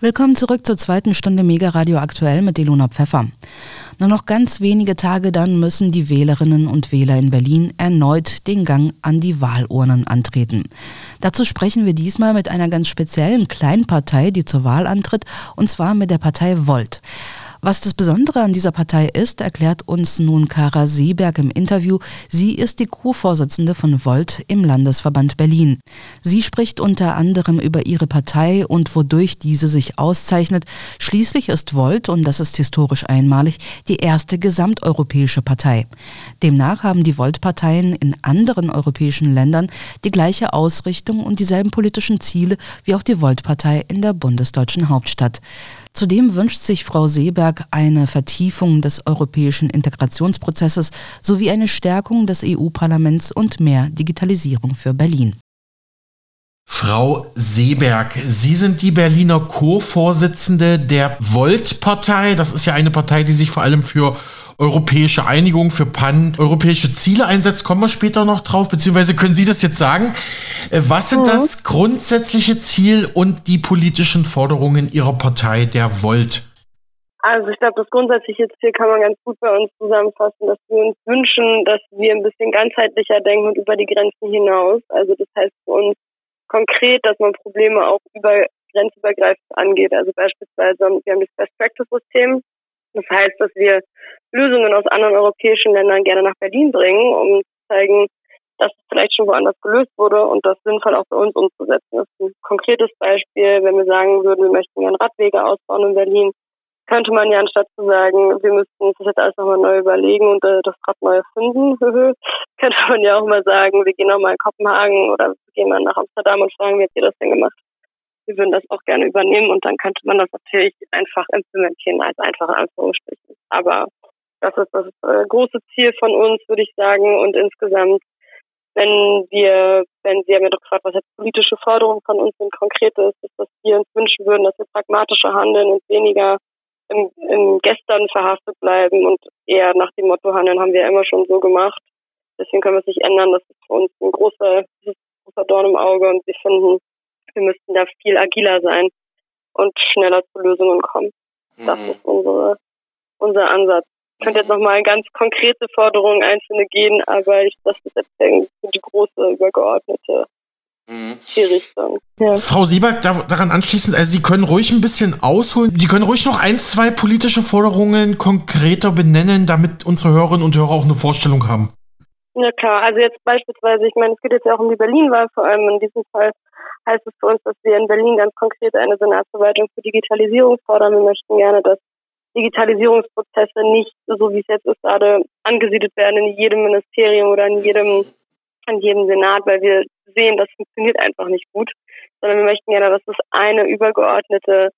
Willkommen zurück zur zweiten Stunde Mega Radio aktuell mit Ilona Pfeffer. Nur noch ganz wenige Tage dann müssen die Wählerinnen und Wähler in Berlin erneut den Gang an die Wahlurnen antreten. Dazu sprechen wir diesmal mit einer ganz speziellen Kleinpartei, die zur Wahl antritt, und zwar mit der Partei Volt. Was das Besondere an dieser Partei ist, erklärt uns nun Kara Seeberg im Interview. Sie ist die Co-Vorsitzende von Volt im Landesverband Berlin. Sie spricht unter anderem über ihre Partei und wodurch diese sich auszeichnet. Schließlich ist Volt, und das ist historisch einmalig, die erste gesamteuropäische Partei. Demnach haben die Volt-Parteien in anderen europäischen Ländern die gleiche Ausrichtung und dieselben politischen Ziele wie auch die Volt-Partei in der bundesdeutschen Hauptstadt. Zudem wünscht sich Frau Seeberg eine Vertiefung des europäischen Integrationsprozesses sowie eine Stärkung des EU-Parlaments und mehr Digitalisierung für Berlin. Frau Seeberg, Sie sind die Berliner Co-Vorsitzende der Volt-Partei. Das ist ja eine Partei, die sich vor allem für europäische Einigung, für pan-europäische Ziele einsetzt. Kommen wir später noch drauf, beziehungsweise können Sie das jetzt sagen? Äh, was sind mhm. das grundsätzliche Ziel und die politischen Forderungen Ihrer Partei, der Volt? Also ich glaube, das grundsätzliche Ziel kann man ganz gut bei uns zusammenfassen, dass wir uns wünschen, dass wir ein bisschen ganzheitlicher denken und über die Grenzen hinaus. Also das heißt für uns konkret, dass man Probleme auch über grenzübergreifend angeht. Also beispielsweise, wir haben das Best Practice System. Das heißt, dass wir Lösungen aus anderen europäischen Ländern gerne nach Berlin bringen, um zu zeigen, dass es vielleicht schon woanders gelöst wurde und das sinnvoll auch für uns umzusetzen. Das ist ein konkretes Beispiel, wenn wir sagen würden, wir möchten gerne Radwege ausbauen in Berlin, könnte man ja anstatt zu sagen, wir müssten uns das jetzt alles nochmal neu überlegen und äh, das Rad neu erfinden, könnte man ja auch mal sagen, wir gehen nochmal in Kopenhagen oder wir gehen mal nach Amsterdam und fragen, wie habt ihr das denn gemacht? Wir würden das auch gerne übernehmen und dann könnte man das natürlich einfach implementieren als einfache Anführungsstrichen. Aber das ist das äh, große Ziel von uns, würde ich sagen. Und insgesamt, wenn wir, wenn Sie haben ja doch gefragt, was jetzt politische Forderungen von uns sind, konkret ist, ist, dass wir uns wünschen würden, dass wir pragmatischer handeln und weniger im, im Gestern verhaftet bleiben und eher nach dem Motto handeln, haben wir immer schon so gemacht. Deswegen können wir es nicht ändern. Das ist für uns ein großer, ein großer Dorn im Auge und wir finden, wir müssten da viel agiler sein und schneller zu Lösungen kommen. Das mhm. ist unsere, unser Ansatz. Ich könnte jetzt nochmal ganz konkrete Forderungen einzelne gehen, aber ich, das ist jetzt die große übergeordnete mhm. Richtung. Ja. Frau Sieberg, da, daran anschließend, also Sie können ruhig ein bisschen ausholen. Sie können ruhig noch ein, zwei politische Forderungen konkreter benennen, damit unsere Hörerinnen und Hörer auch eine Vorstellung haben. Ja klar, also jetzt beispielsweise, ich meine, es geht jetzt ja auch um die Berlin-Wahl vor allem. In diesem Fall heißt es für uns, dass wir in Berlin ganz konkret eine Senatsverwaltung für Digitalisierung fordern. Wir möchten gerne, dass Digitalisierungsprozesse nicht, so wie es jetzt ist, gerade angesiedelt werden in jedem Ministerium oder in jedem, in jedem Senat, weil wir sehen, das funktioniert einfach nicht gut, sondern wir möchten gerne, dass es eine übergeordnete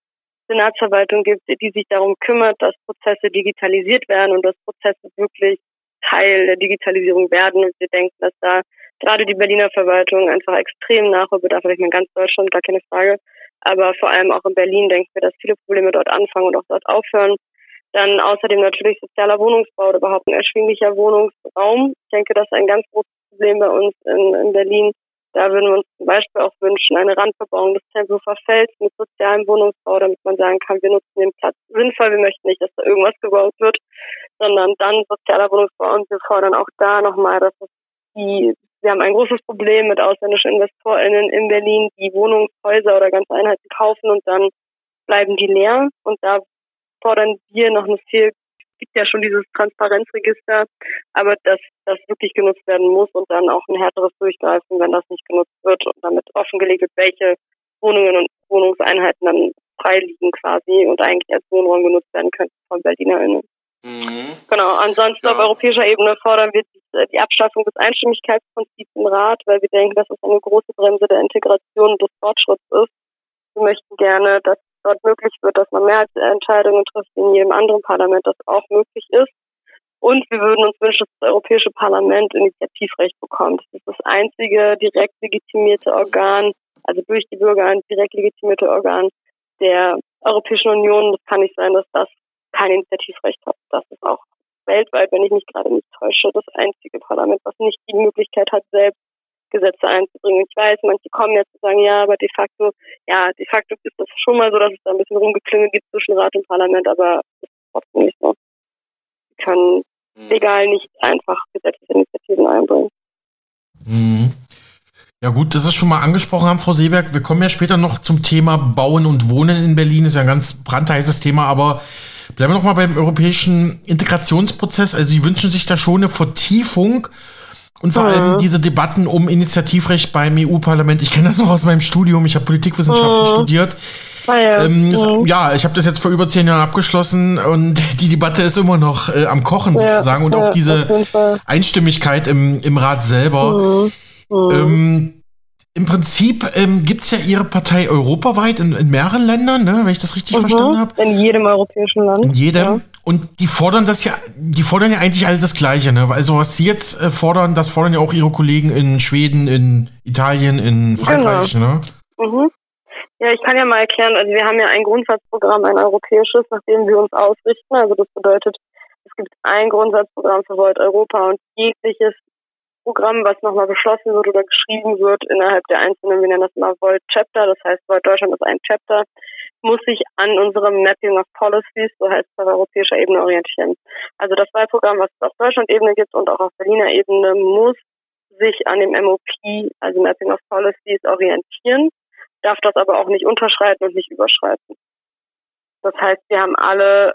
Senatsverwaltung gibt, die sich darum kümmert, dass Prozesse digitalisiert werden und dass Prozesse wirklich Teil der Digitalisierung werden. Und wir denken, dass da gerade die Berliner Verwaltung einfach extrem Nachholbedarf hat. Ich meine, ganz Deutschland, gar keine Frage. Aber vor allem auch in Berlin denken wir, dass viele Probleme dort anfangen und auch dort aufhören. Dann außerdem natürlich sozialer Wohnungsbau oder überhaupt ein erschwinglicher Wohnungsraum. Ich denke, das ist ein ganz großes Problem bei uns in, in Berlin. Da würden wir uns zum Beispiel auch wünschen, eine Randbebauung des Tempelhofer Felds mit sozialem Wohnungsbau, damit man sagen kann, wir nutzen den Platz sinnvoll. Wir möchten nicht, dass da irgendwas gebaut wird, sondern dann sozialer Wohnungsbau. Und wir fordern auch da nochmal, dass es die, wir haben ein großes Problem mit ausländischen InvestorInnen in Berlin, die Wohnungshäuser oder ganze Einheiten kaufen und dann bleiben die leer. Und da fordern wir noch eine viel gibt ja schon dieses Transparenzregister, aber dass das wirklich genutzt werden muss und dann auch ein härteres Durchgreifen, wenn das nicht genutzt wird und damit offengelegt wird, welche Wohnungen und Wohnungseinheiten dann frei liegen quasi und eigentlich als Wohnraum genutzt werden könnten von BerlinerInnen. Mhm. Genau, ansonsten ja. auf europäischer Ebene fordern wir die, die Abschaffung des Einstimmigkeitsprinzips im Rat, weil wir denken, dass es eine große Bremse der Integration und des Fortschritts ist. Wir möchten gerne, dass dort möglich wird, dass man Mehrheitsentscheidungen trifft in jedem anderen Parlament, das auch möglich ist. Und wir würden uns wünschen, dass das Europäische Parlament Initiativrecht bekommt. Das ist das einzige direkt legitimierte Organ, also durch die Bürger ein direkt legitimierte Organ der Europäischen Union. Das kann nicht sein, dass das kein Initiativrecht hat. Das ist auch weltweit, wenn ich mich gerade nicht täusche, das einzige Parlament, was nicht die Möglichkeit hat, selbst Gesetze einzubringen. Ich weiß, manche kommen jetzt und sagen, ja, aber de facto, ja, de facto ist das schon mal so, dass es da ein bisschen Rumgeklingel gibt zwischen Rat und Parlament, aber das ist trotzdem nicht so. Sie können legal nicht einfach Gesetzesinitiativen einbringen. Mhm. Ja gut, das ist schon mal angesprochen haben, Frau Seeberg. Wir kommen ja später noch zum Thema Bauen und Wohnen in Berlin. Ist ja ein ganz brandheißes Thema, aber bleiben wir noch mal beim europäischen Integrationsprozess. Also Sie wünschen sich da schon eine Vertiefung und vor mhm. allem diese Debatten um Initiativrecht beim EU-Parlament. Ich kenne das noch aus meinem Studium. Ich habe Politikwissenschaften mhm. studiert. Ah, ja. Ähm, mhm. ja, ich habe das jetzt vor über zehn Jahren abgeschlossen und die Debatte ist immer noch äh, am Kochen ja, sozusagen und ja, auch diese Einstimmigkeit im, im Rat selber. Mhm. Mhm. Ähm, Im Prinzip ähm, gibt es ja Ihre Partei europaweit in, in mehreren Ländern, ne, wenn ich das richtig mhm. verstanden habe. In jedem europäischen Land. In jedem. Ja. Und die fordern das ja, die fordern ja eigentlich alle das Gleiche. Ne? Also was sie jetzt äh, fordern, das fordern ja auch ihre Kollegen in Schweden, in Italien, in Frankreich. Genau. Ne? Mhm. Ja, ich kann ja mal erklären, also wir haben ja ein Grundsatzprogramm, ein europäisches, nach dem wir uns ausrichten. Also das bedeutet, es gibt ein Grundsatzprogramm für Volt Europa und jegliches Programm, was nochmal beschlossen wird oder geschrieben wird innerhalb der einzelnen, wir nennen das mal Volt Chapter, das heißt Volt Deutschland ist ein Chapter, muss sich an unserem Mapping of Policies, so heißt es auf europäischer Ebene, orientieren. Also das Wahlprogramm, was es auf Deutschland-Ebene gibt und auch auf Berliner Ebene, muss sich an dem MOP, also Mapping of Policies, orientieren, darf das aber auch nicht unterschreiten und nicht überschreiten. Das heißt, wir haben alle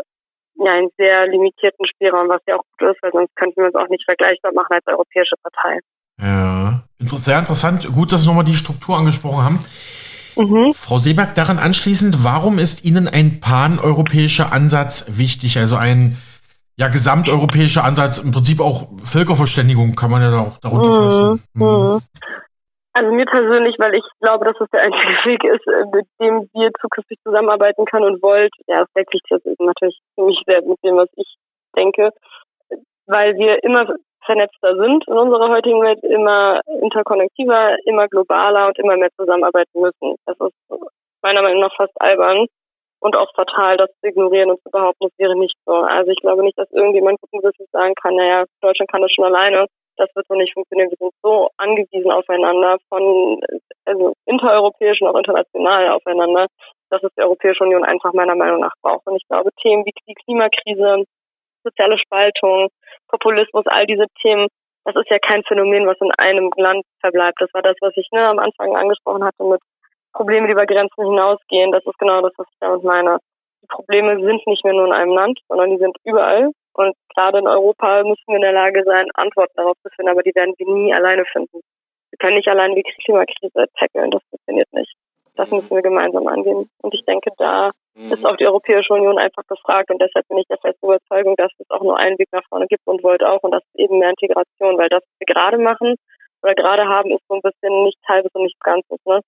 ja einen sehr limitierten Spielraum, was ja auch gut ist, weil sonst könnten wir uns auch nicht vergleichbar machen als europäische Partei. Ja, sehr interessant. Gut, dass Sie nochmal die Struktur angesprochen haben. Mhm. Frau Seeberg, daran anschließend, warum ist Ihnen ein paneuropäischer Ansatz wichtig? Also ein ja, gesamteuropäischer Ansatz, im Prinzip auch Völkerverständigung kann man ja auch darunter mhm. fassen. Mhm. Also mir persönlich, weil ich glaube, dass das der einzige Weg ist, äh, mit dem wir zukünftig zusammenarbeiten können und wollt. Ja, das deckt sich jetzt natürlich ziemlich sehr mit dem, was ich denke, weil wir immer vernetzter sind in unserer heutigen Welt, immer interkonnektiver, immer globaler und immer mehr zusammenarbeiten müssen. Das ist meiner Meinung nach fast albern und auch fatal, das zu ignorieren und zu behaupten, es wäre nicht so. Also ich glaube nicht, dass irgendjemand guten Wissens sagen kann, naja, Deutschland kann das schon alleine das wird so nicht funktionieren. Wir sind so angewiesen aufeinander, von also intereuropäisch und auch international aufeinander, dass es die Europäische Union einfach meiner Meinung nach braucht. Und ich glaube, Themen wie die Klimakrise, soziale Spaltung, Populismus, all diese Themen, das ist ja kein Phänomen, was in einem Land verbleibt. Das war das, was ich ne, am Anfang angesprochen hatte mit Problemen, die über Grenzen hinausgehen. Das ist genau das, was ich damit meine. Die Probleme sind nicht mehr nur in einem Land, sondern die sind überall. Und gerade in Europa müssen wir in der Lage sein, Antworten darauf zu finden, aber die werden wir nie alleine finden. Wir können nicht allein die Klimakrise tackeln, das funktioniert nicht. Das müssen wir gemeinsam angehen. Und ich denke, da mhm. ist auch die Europäische Union einfach gefragt und deshalb bin ich der festen Überzeugung, dass es auch nur einen Weg nach vorne gibt und wollte auch und das ist eben mehr Integration, weil das, was wir gerade machen oder gerade haben, ist so ein bisschen nichts halbes und nichts Ganzes. Ne?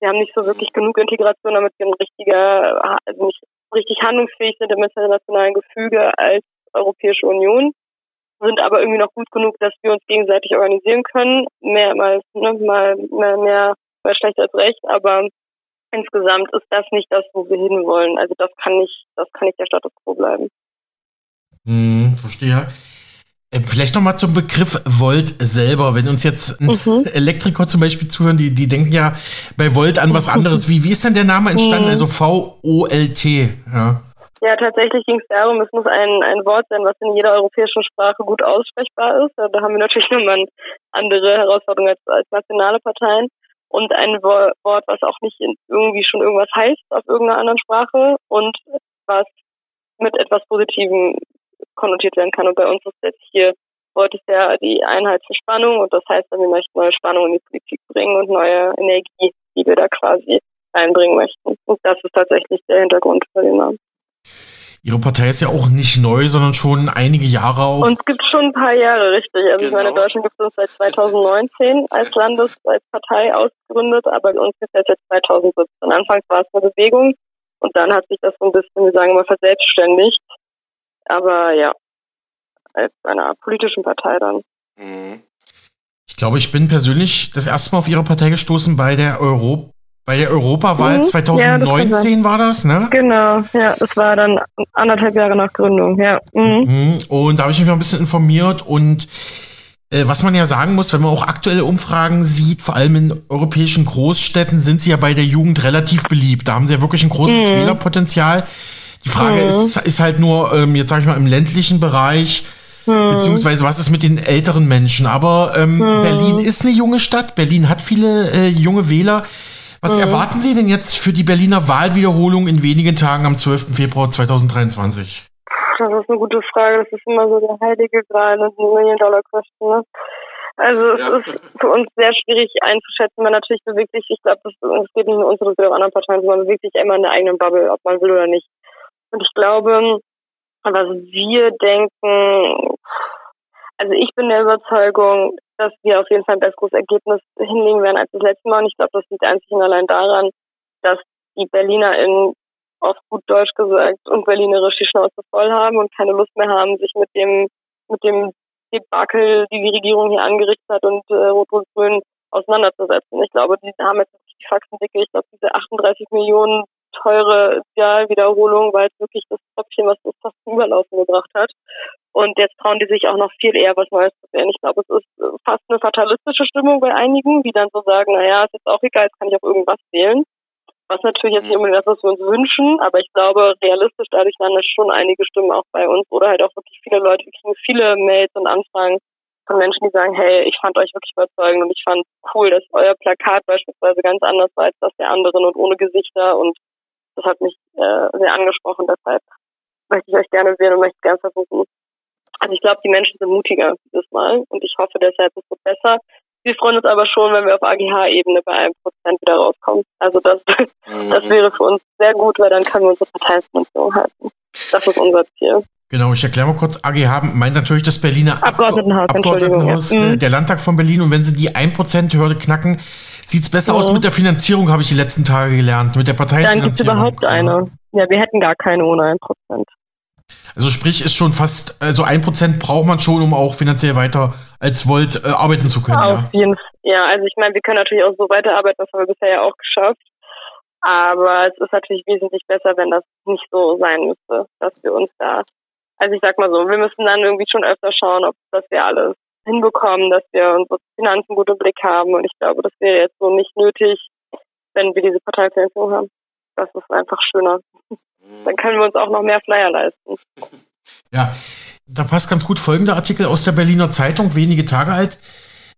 Wir haben nicht so wirklich genug Integration, damit wir ein richtiger, also nicht richtig handlungsfähig sind im internationalen Gefüge als Europäische Union, sind aber irgendwie noch gut genug, dass wir uns gegenseitig organisieren können. Mehr mal, ne, mal mehr, mehr, mehr schlecht als recht, aber insgesamt ist das nicht das, wo wir hinwollen. Also das kann nicht, das kann nicht der Status quo bleiben. Hm, verstehe. Äh, vielleicht nochmal zum Begriff Volt selber. Wenn uns jetzt mhm. Elektriker zum Beispiel zuhören, die, die denken ja bei Volt an was anderes. Wie, wie ist denn der Name entstanden? Mhm. Also V-O-L-T. Ja. Ja, tatsächlich ging es darum, es muss ein, ein Wort sein, was in jeder europäischen Sprache gut aussprechbar ist. Da haben wir natürlich nochmal andere Herausforderungen als, als nationale Parteien. Und ein Wort, was auch nicht irgendwie schon irgendwas heißt auf irgendeiner anderen Sprache und was mit etwas Positivem konnotiert werden kann. Und bei uns ist jetzt hier Wort ist ja die Einheit für Spannung und das heißt, wir möchten neue Spannung in die Politik bringen und neue Energie, die wir da quasi einbringen möchten. Und das ist tatsächlich der Hintergrund für den Namen. Ihre Partei ist ja auch nicht neu, sondern schon einige Jahre auf. Und es gibt schon ein paar Jahre, richtig. Also genau. ich meine, in Deutschland gibt es uns seit 2019 als Landes, als Partei ausgegründet, aber bei uns gibt es jetzt 2017. Anfangs war es eine Bewegung und dann hat sich das so ein bisschen, wir sagen mal, verselbstständigt. Aber ja, als einer politischen Partei dann. Mhm. Ich glaube, ich bin persönlich das erste Mal auf Ihre Partei gestoßen bei der Europa bei der Europawahl mhm. 2019 ja, war das, ne? Genau, ja, das war dann anderthalb Jahre nach Gründung, ja. Mhm. mhm. Und da habe ich mich mal ein bisschen informiert und Äh, was man ja sagen muss, wenn man auch aktuelle Umfragen sieht, vor allem in europäischen Großstädten, sind sie ja bei der Jugend relativ beliebt. Da haben sie ja wirklich ein großes mhm. Wählerpotenzial. Die Frage mhm. ist, ist halt nur, ähm, jetzt sage ich mal, im ländlichen Bereich, mhm. beziehungsweise was ist mit den älteren Menschen. Aber ähm. Berlin ist eine junge Stadt. Berlin hat viele äh, junge Wähler. Was mhm. erwarten Sie denn jetzt für die Berliner Wahlwiederholung in wenigen Tagen am 12. Februar 2023? Das ist eine gute Frage. Das ist immer so der heilige Gral und ein Million-Dollar-Question. Ne? Also es ja. ist für uns sehr schwierig einzuschätzen. Man natürlich bewegt sich, ich glaube, es geht nicht nur uns, sondern auch anderen Parteien, man bewegt sich immer in der eigenen Bubble, ob man will oder nicht. Und ich glaube, was wir denken, also ich bin der Überzeugung, dass wir auf jeden Fall ein besseres Ergebnis hinlegen werden als das letzte Mal. Und ich glaube, das liegt einzig und allein daran, dass die BerlinerInnen auf gut Deutsch gesagt und berlinerisch die Schnauze voll haben und keine Lust mehr haben, sich mit dem, mit dem Debakel, die die Regierung hier angerichtet hat und äh, Rot-Rot-Grün auseinanderzusetzen. Ich glaube, die haben jetzt die Faxen dicke. Ich glaube, diese 38 Millionen teure Idealwiederholung war jetzt wirklich das Tröpfchen, was das fast zum Überlaufen gebracht hat. Und jetzt trauen die sich auch noch viel eher was Neues zu werden. Ich glaube, es ist fast eine fatalistische Stimmung bei einigen, die dann so sagen, naja, ist jetzt auch egal, jetzt kann ich auch irgendwas wählen. Was natürlich jetzt nicht unbedingt das, was wir uns wünschen, aber ich glaube, realistisch dadurch landen schon einige Stimmen auch bei uns oder halt auch wirklich viele Leute, wir kriegen viele Mails und Anfragen von Menschen, die sagen, hey, ich fand euch wirklich überzeugend und ich fand cool, dass euer Plakat beispielsweise ganz anders war als das der anderen und ohne Gesichter und das hat mich äh, sehr angesprochen, deshalb möchte ich euch gerne sehen und möchte gerne versuchen. Also ich glaube, die Menschen sind mutiger dieses Mal und ich hoffe deshalb, es wird besser. Wir freuen uns aber schon, wenn wir auf AGH-Ebene bei einem Prozent wieder rauskommen. Also das, mhm. das wäre für uns sehr gut, weil dann können wir unsere Parteifinanzierung halten. Das ist unser Ziel. Genau, ich erkläre mal kurz. AGH meint natürlich das Berliner Abgeordnetenhaus, Abgeordnetenhaus ja. Mhm. der Landtag von Berlin. Und wenn sie die 1%-Hürde knacken, sieht es besser mhm. aus mit der Finanzierung, habe ich die letzten Tage gelernt, mit der Parteifinanzierung. Dann gibt es überhaupt eine. Ja, wir hätten gar keine ohne 1%. Also sprich, ist schon fast, also ein Prozent braucht man schon, um auch finanziell weiter als Volt äh, arbeiten zu können. Auf ja. jeden Fall. Ja, also ich meine, wir können natürlich auch so weiterarbeiten, das haben wir bisher ja auch geschafft. Aber es ist natürlich wesentlich besser, wenn das nicht so sein müsste, dass wir uns da, also ich sag mal so, wir müssen dann irgendwie schon öfter schauen, ob dass wir alles hinbekommen, dass wir unsere Finanzen gut im Blick haben. Und ich glaube, das wäre jetzt so nicht nötig, wenn wir diese Parteifinanzierung haben. Das ist einfach schöner. Dann können wir uns auch noch mehr Flyer leisten. Ja, da passt ganz gut folgender Artikel aus der Berliner Zeitung, wenige Tage alt.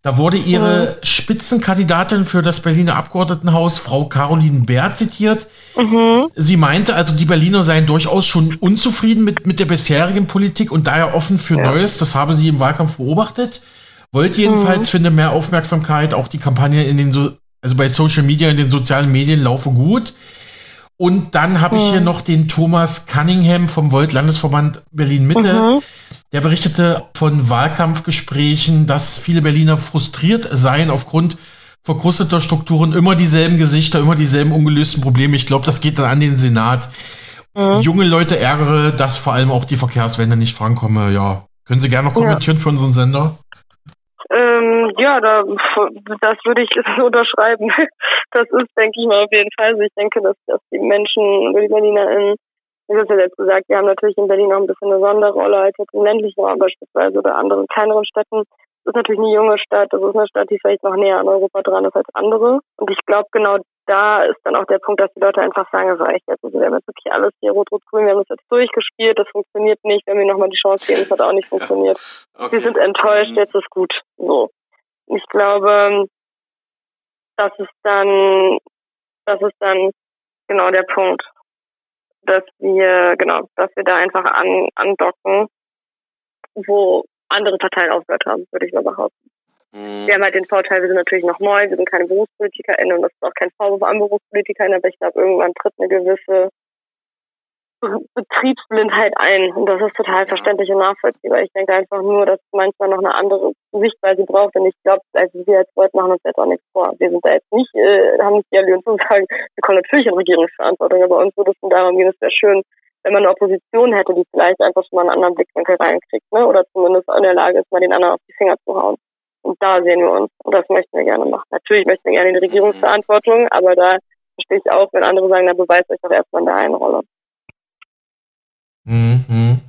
Da wurde ihre mhm. Spitzenkandidatin für das Berliner Abgeordnetenhaus, Frau Caroline Bär, zitiert. Mhm. Sie meinte also, die Berliner seien durchaus schon unzufrieden mit, mit der bisherigen Politik und daher offen für ja. Neues. Das habe sie im Wahlkampf beobachtet. Wollte jedenfalls, mhm. finde mehr Aufmerksamkeit. Auch die Kampagne in den, so also bei Social Media, in den sozialen Medien laufe gut. Und dann habe ich hier hm. noch den Thomas Cunningham vom Volt Landesverband Berlin Mitte. Mhm. Der berichtete von Wahlkampfgesprächen, dass viele Berliner frustriert seien aufgrund verkrusteter Strukturen, immer dieselben Gesichter, immer dieselben ungelösten Probleme. Ich glaube, das geht dann an den Senat. Mhm. Junge Leute ärgere, dass vor allem auch die Verkehrswende nicht vorankomme. Ja, können Sie gerne noch kommentieren ja. für unseren Sender? Ja, da, das würde ich unterschreiben. Das ist, denke ich mal, auf jeden Fall. Also ich denke, dass, dass die Menschen die BerlinerInnen, wie du es ja selbst gesagt, wir haben natürlich in Berlin noch ein bisschen eine Sonderrolle als jetzt im ländlichen Raum beispielsweise oder anderen kleineren Städten. Das ist natürlich eine junge Stadt, das ist eine Stadt, die vielleicht noch näher an Europa dran ist als andere. Und ich glaube, genau da ist dann auch der Punkt, dass die Leute einfach sagen, es reicht jetzt. Also wir haben jetzt wirklich alles hier rot-rot-grün, wir haben das jetzt durchgespielt, das funktioniert nicht, wenn wir nochmal die Chance geben, das hat auch nicht funktioniert. Okay. Wir sind enttäuscht, mhm. jetzt ist gut. So. Ich glaube, das ist dann, das ist dann genau der Punkt, dass wir, genau, dass wir da einfach an, andocken, wo andere Parteien aufgehört haben, würde ich mal behaupten. Mhm. Wir haben halt den Vorteil, wir sind natürlich noch neu, wir sind keine BerufspolitikerInnen und das ist auch kein Vorwurf an BerufspolitikerInnen, aber ich glaube, irgendwann tritt eine gewisse Betriebsblindheit ein. Und das ist total verständlich und nachvollziehbar. Ich denke einfach nur, dass manchmal noch eine andere Sichtweise braucht. Und ich glaube, also wir als Leute machen uns jetzt auch nichts vor. Wir sind da jetzt nicht, äh, haben nicht die Allianz zu sagen, wir kommen natürlich in Regierungsverantwortung, aber uns würde es darum gehen, es wäre schön, wenn man eine Opposition hätte, die vielleicht einfach schon mal einen anderen Blickwinkel reinkriegt, ne? Oder zumindest in der Lage ist, mal den anderen auf die Finger zu hauen. Und da sehen wir uns. Und das möchten wir gerne machen. Natürlich möchten wir gerne die Regierungsverantwortung, aber da verstehe ich auch, wenn andere sagen, na beweist euch doch erstmal in der einen Rolle. Mhm.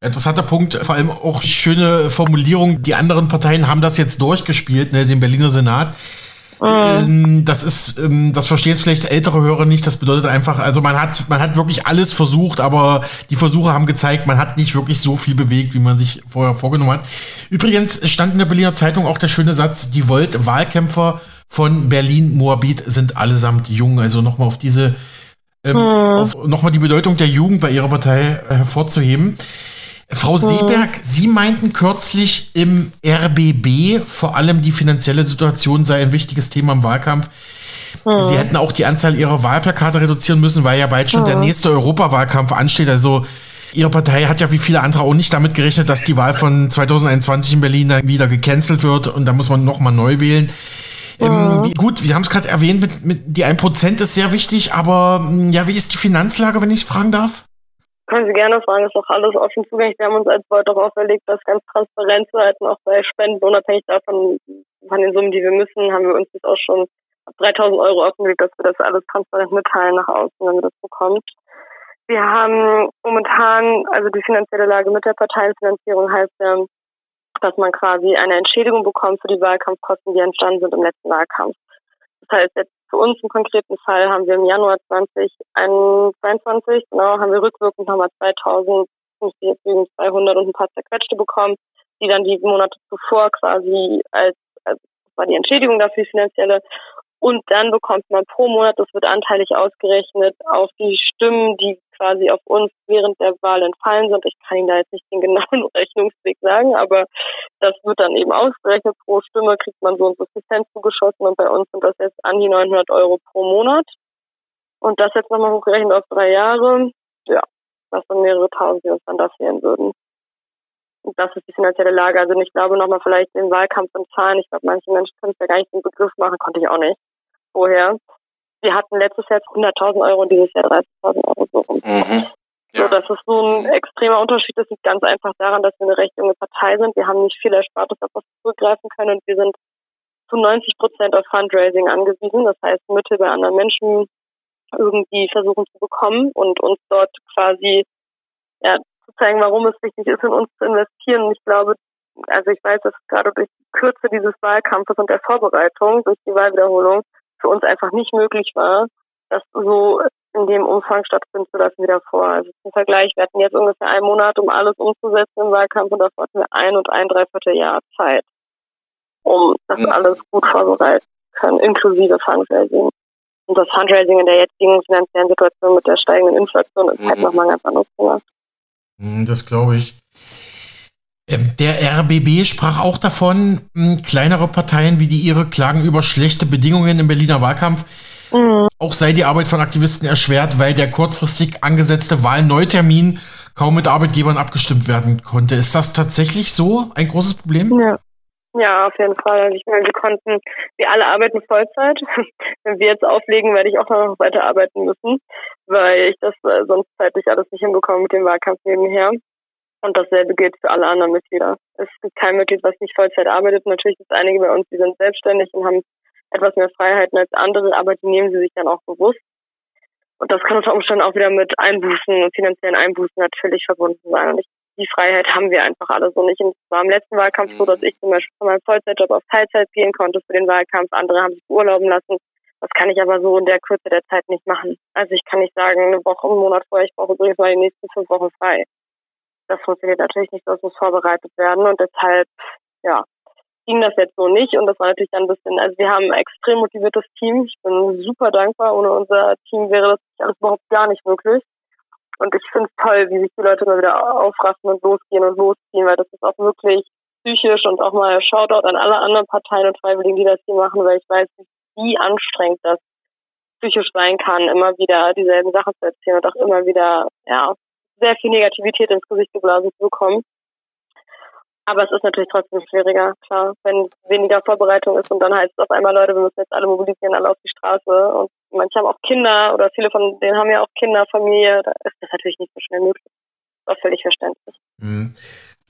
Interessanter Punkt, vor allem auch schöne Formulierung. Die anderen Parteien haben das jetzt durchgespielt, ne, den Berliner Senat. Mhm. Das ist, ähm, das verstehen jetzt vielleicht ältere Hörer nicht. Das bedeutet einfach, also man hat, man hat wirklich alles versucht, aber die Versuche haben gezeigt, man hat nicht wirklich so viel bewegt, wie man sich vorher vorgenommen hat. Übrigens stand in der Berliner Zeitung auch der schöne Satz, die Volt-Wahlkämpfer von Berlin-Moabit sind allesamt jung. Also nochmal auf diese, ähm, mhm. nochmal die Bedeutung der Jugend bei ihrer Partei hervorzuheben. Frau Seeberg, Sie meinten kürzlich im RBB, vor allem die finanzielle Situation sei ein wichtiges Thema im Wahlkampf. Sie hätten auch die Anzahl Ihrer Wahlplakate reduzieren müssen, weil ja bald schon der nächste Europawahlkampf ansteht. Also Ihre Partei hat ja wie viele andere auch nicht damit gerechnet, dass die Wahl von 2021 in Berlin dann wieder gecancelt wird und da muss man nochmal neu wählen. Ähm, wie, gut, Sie haben es gerade erwähnt, mit, mit die 1% ist sehr wichtig, aber ja, wie ist die Finanzlage, wenn ich fragen darf? Können Sie gerne fragen, ist doch alles offen zugänglich. Wir haben uns als Wort auch auferlegt, das ganz transparent zu halten, auch bei Spenden, unabhängig davon, von den Summen, die wir müssen, haben wir uns jetzt auch schon 3000 Euro offengelegt, dass wir das alles transparent mitteilen nach außen, wenn wir das bekommen. Wir haben momentan, also die finanzielle Lage mit der Parteienfinanzierung heißt ja, dass man quasi eine Entschädigung bekommt für die Wahlkampfkosten, die entstanden sind im letzten Wahlkampf. Das heißt, jetzt für uns im konkreten Fall haben wir im Januar 2022, genau, haben wir rückwirkend nochmal 2000, jetzt 200 und ein paar zerquetschte bekommen, die dann die Monate zuvor quasi als, als war die Entschädigung dafür finanzielle. Und dann bekommt man pro Monat, das wird anteilig ausgerechnet, auf die Stimmen, die quasi auf uns während der Wahl entfallen sind. Ich kann Ihnen da jetzt nicht den genauen Rechnungsweg sagen, aber das wird dann eben ausgerechnet. Pro Stimme kriegt man so und so viel zugeschossen und bei uns sind das jetzt an die 900 Euro pro Monat. Und das jetzt nochmal hochgerechnet auf drei Jahre, ja, das sind mehrere Tausend, die uns dann da fehlen würden. Und das ist die finanzielle Lage. Also ich glaube nochmal vielleicht den Wahlkampf in Zahlen. Ich glaube, manche Menschen können es ja gar nicht den Begriff machen, konnte ich auch nicht vorher wir hatten letztes Jahr 100.000 Euro und dieses Jahr 30.000 Euro so rum. Mhm. Ja. So, das ist so ein extremer Unterschied. Das liegt ganz einfach daran, dass wir eine recht junge Partei sind. Wir haben nicht viel Erspartes, auf was wir zurückgreifen können und wir sind zu 90 Prozent auf Fundraising angewiesen. Das heißt, Mittel bei anderen Menschen irgendwie versuchen zu bekommen und uns dort quasi ja, zu zeigen, warum es wichtig ist, in uns zu investieren. Und ich glaube, also ich weiß, dass gerade durch die Kürze dieses Wahlkampfes und der Vorbereitung, durch die Wahlwiederholung, für uns einfach nicht möglich war, das so in dem Umfang stattfinden zu lassen wie davor. Also zum Vergleich, wir hatten jetzt ungefähr einen Monat, um alles umzusetzen im Wahlkampf und davor hatten wir ein und ein Dreivierteljahr Zeit, um das ja. alles gut vorbereiten zu können, inklusive Fundraising. Und das Fundraising in der jetzigen finanziellen Situation mit der steigenden Inflation ist halt mhm. halt nochmal ein ganz anderes Thema. Mhm, das glaube ich. Ähm, der RBB sprach auch davon, kleinere Parteien wie die ihre klagen über schlechte Bedingungen im Berliner Wahlkampf. Auch sei die Arbeit von Aktivisten erschwert, weil der kurzfristig angesetzte Wahlneutermin kaum mit Arbeitgebern abgestimmt werden konnte. Ist das tatsächlich so ein großes Problem? Ja. Ja, auf jeden Fall. Ich meine, wir konnten, wir alle arbeiten Vollzeit. Wenn wir jetzt auflegen, werde ich auch noch weiter arbeiten müssen, weil ich das äh, sonst zeitlich alles nicht hinbekomme mit dem Wahlkampf nebenher. Und dasselbe gilt für alle anderen Mitglieder. Es gibt kein Mitglied, was nicht Vollzeit arbeitet. Natürlich gibt es einige bei uns, die sind selbstständig und haben etwas mehr Freiheiten als andere, aber die nehmen sie sich dann auch bewusst. Und das kann unter Umständen auch wieder mit Einbußen und finanziellen Einbußen natürlich verbunden sein. Und ich, die Freiheit haben wir einfach alle so nicht. Und es war im letzten Wahlkampf so, dass ich zum Beispiel von meinem Vollzeitjob auf Teilzeit gehen konnte für den Wahlkampf. Andere haben sich beurlauben lassen. Das kann ich aber so in der Kürze der Zeit nicht machen. Also ich kann nicht sagen, eine Woche, einen Monat vorher, ich brauche übrigens mal die nächsten fünf Wochen frei das funktioniert natürlich nicht, das muss vorbereitet werden und deshalb, ja, ging das jetzt so nicht und das war natürlich dann ein bisschen, also wir haben ein extrem motiviertes Team. Ich bin super dankbar. Ohne unser Team wäre das alles überhaupt gar nicht möglich. Und ich finde es toll, wie sich die Leute immer wieder aufraffen und losgehen und losziehen, weil das ist auch wirklich psychisch und auch mal Shoutout an alle anderen Parteien und Freiwilligen, die das hier machen, weil ich weiß, wie anstrengend das psychisch sein kann, immer wieder dieselben Sachen zu erzählen und auch immer wieder, ja, sehr viel Negativität ins Gesicht geblasen zu bekommen. Aber es ist natürlich trotzdem schwieriger, klar, wenn weniger Vorbereitung ist und dann heißt es auf einmal, Leute, wir müssen jetzt alle mobilisieren, alle auf die Straße. Und manche haben auch Kinder oder viele von denen haben ja auch Kinder, Familie. Da ist das natürlich nicht so schnell möglich. Das ist auch völlig verständlich. Mhm.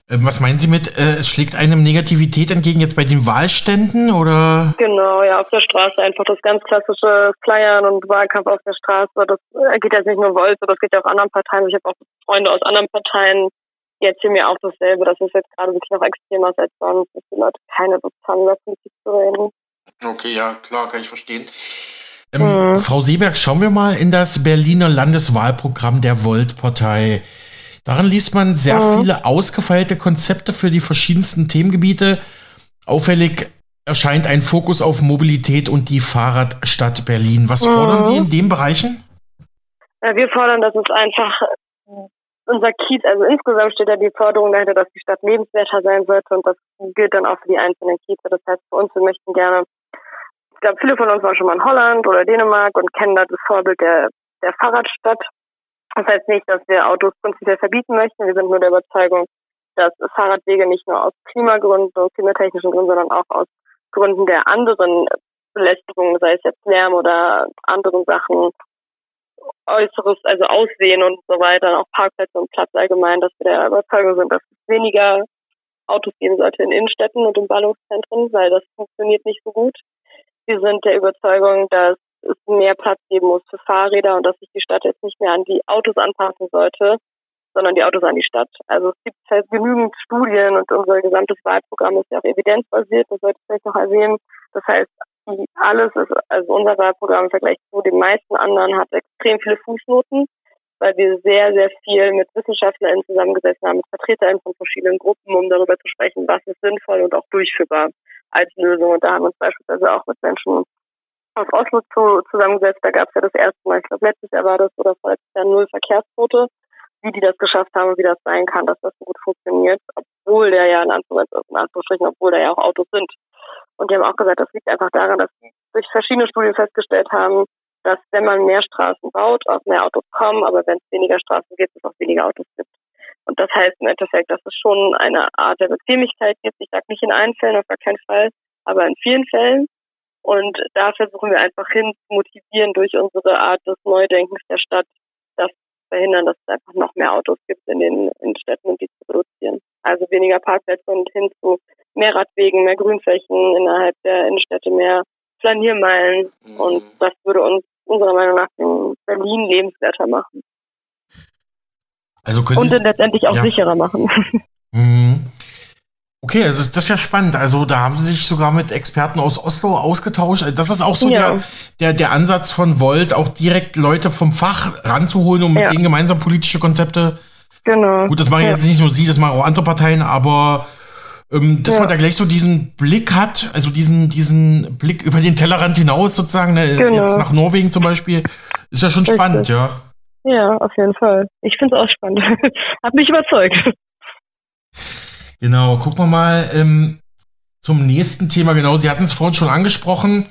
Ähm, was meinen Sie mit, äh, es schlägt einem Negativität entgegen jetzt bei den Wahlständen oder? Genau, ja, auf der Straße einfach das ganz klassische Flyern und Wahlkampf auf der Straße. Das geht jetzt nicht nur Volt, das geht ja auch anderen Parteien. Ich habe auch Freunde aus anderen Parteien, jetzt hier mir auch dasselbe, dass es jetzt gerade wirklich noch extremer ist als sonst, dass die Leute keine Lust haben, über Politik zu reden. Okay, ja, klar, kann ich verstehen. Ähm, mhm. Frau Seeberg, schauen wir mal in das Berliner Landeswahlprogramm der Volt-Partei. Darin liest man sehr mhm. viele ausgefeilte Konzepte für die verschiedensten Themengebiete. Auffällig erscheint ein Fokus auf Mobilität und die Fahrradstadt Berlin. Was mhm. fordern Sie in den Bereichen? Ja, wir fordern, dass es einfach unser Kiez, also insgesamt steht ja die Forderung dahinter, dass die Stadt lebenswerter sein sollte und das gilt dann auch für die einzelnen Kieze. Das heißt, für uns, wir möchten gerne, ich glaube, viele von uns waren schon mal in Holland oder Dänemark und kennen da das Vorbild der, der Fahrradstadt. Das heißt nicht, dass wir Autos prinzipiell verbieten möchten. Wir sind nur der Überzeugung, dass Fahrradwege nicht nur aus Klimagründen und klimatechnischen Gründen, sondern auch aus Gründen der anderen Belästigungen, sei es jetzt Lärm oder anderen Sachen, Äußeres, also Aussehen und so weiter, auch Parkplätze und Platz allgemein, dass wir der Überzeugung sind, dass es weniger Autos geben sollte in Innenstädten und in Ballungszentren, weil das funktioniert nicht so gut. Wir sind der Überzeugung, dass es mehr Platz geben muss für Fahrräder und dass sich die Stadt jetzt nicht mehr an die Autos anpassen sollte, sondern die Autos an die Stadt. Also es gibt halt genügend Studien und unser gesamtes Wahlprogramm ist ja auch evidenzbasiert, das sollte ich vielleicht noch erwähnen. Das heißt, alles ist, also unser Wahlprogramm im Vergleich zu den meisten anderen hat extrem viele Fußnoten, weil wir sehr, sehr viel mit WissenschaftlerInnen zusammengesessen haben, mit VertreterInnen von verschiedenen Gruppen, um darüber zu sprechen, was ist sinnvoll und auch durchführbar als Lösung. Und da haben wir uns beispielsweise auch mit Menschen aus Oslo zu, zusammengesetzt. Da gab es ja das erste Mal, ich glaube letztes Jahr war das oder vorletztes Jahr null Verkehrsquote, wie die das geschafft haben und wie das sein kann, dass das so gut funktioniert, obwohl der ja in Anführungsstrichen, obwohl da ja auch Autos sind. Und die haben auch gesagt, das liegt einfach daran, dass sie durch verschiedene Studien festgestellt haben, dass wenn man mehr Straßen baut, auch mehr Autos kommen, aber wenn es weniger Straßen gibt, es auch weniger Autos gibt. Und das heißt im Endeffekt, dass es schon eine Art der Bequemlichkeit gibt. Ich sage nicht in allen Fällen, auf gar keinen Fall, aber in vielen Fällen. Und da versuchen wir einfach hin zu motivieren durch unsere Art des Neudenkens der Stadt, verhindern, dass es einfach noch mehr Autos gibt in den in Städten und die zu reduzieren. Also weniger Parkplätze und hin zu mehr Radwegen, mehr Grünflächen innerhalb der Innenstädte, mehr Flaniermeilen. Mhm. Und das würde uns unserer Meinung nach in Berlin lebenswerter machen. Also und dann letztendlich auch ja. sicherer machen. Okay, also das ist ja spannend. Also da haben Sie sich sogar mit Experten aus Oslo ausgetauscht. Das ist auch so ja. der, der, der Ansatz von Volt, auch direkt Leute vom Fach ranzuholen, um ja. mit denen gemeinsam politische Konzepte. Genau. Gut, das machen ja. jetzt nicht nur Sie, das machen auch andere Parteien, aber ähm, dass man da gleich so diesen Blick hat, also diesen, diesen Blick über den Tellerrand hinaus sozusagen, ne, genau. jetzt nach Norwegen zum Beispiel, ist ja schon Richtig. spannend, ja. Ja, auf jeden Fall. Ich finde es auch spannend. Hat mich überzeugt. Genau, gucken wir mal ähm, zum nächsten Thema. Genau, Sie hatten es vorhin schon angesprochen.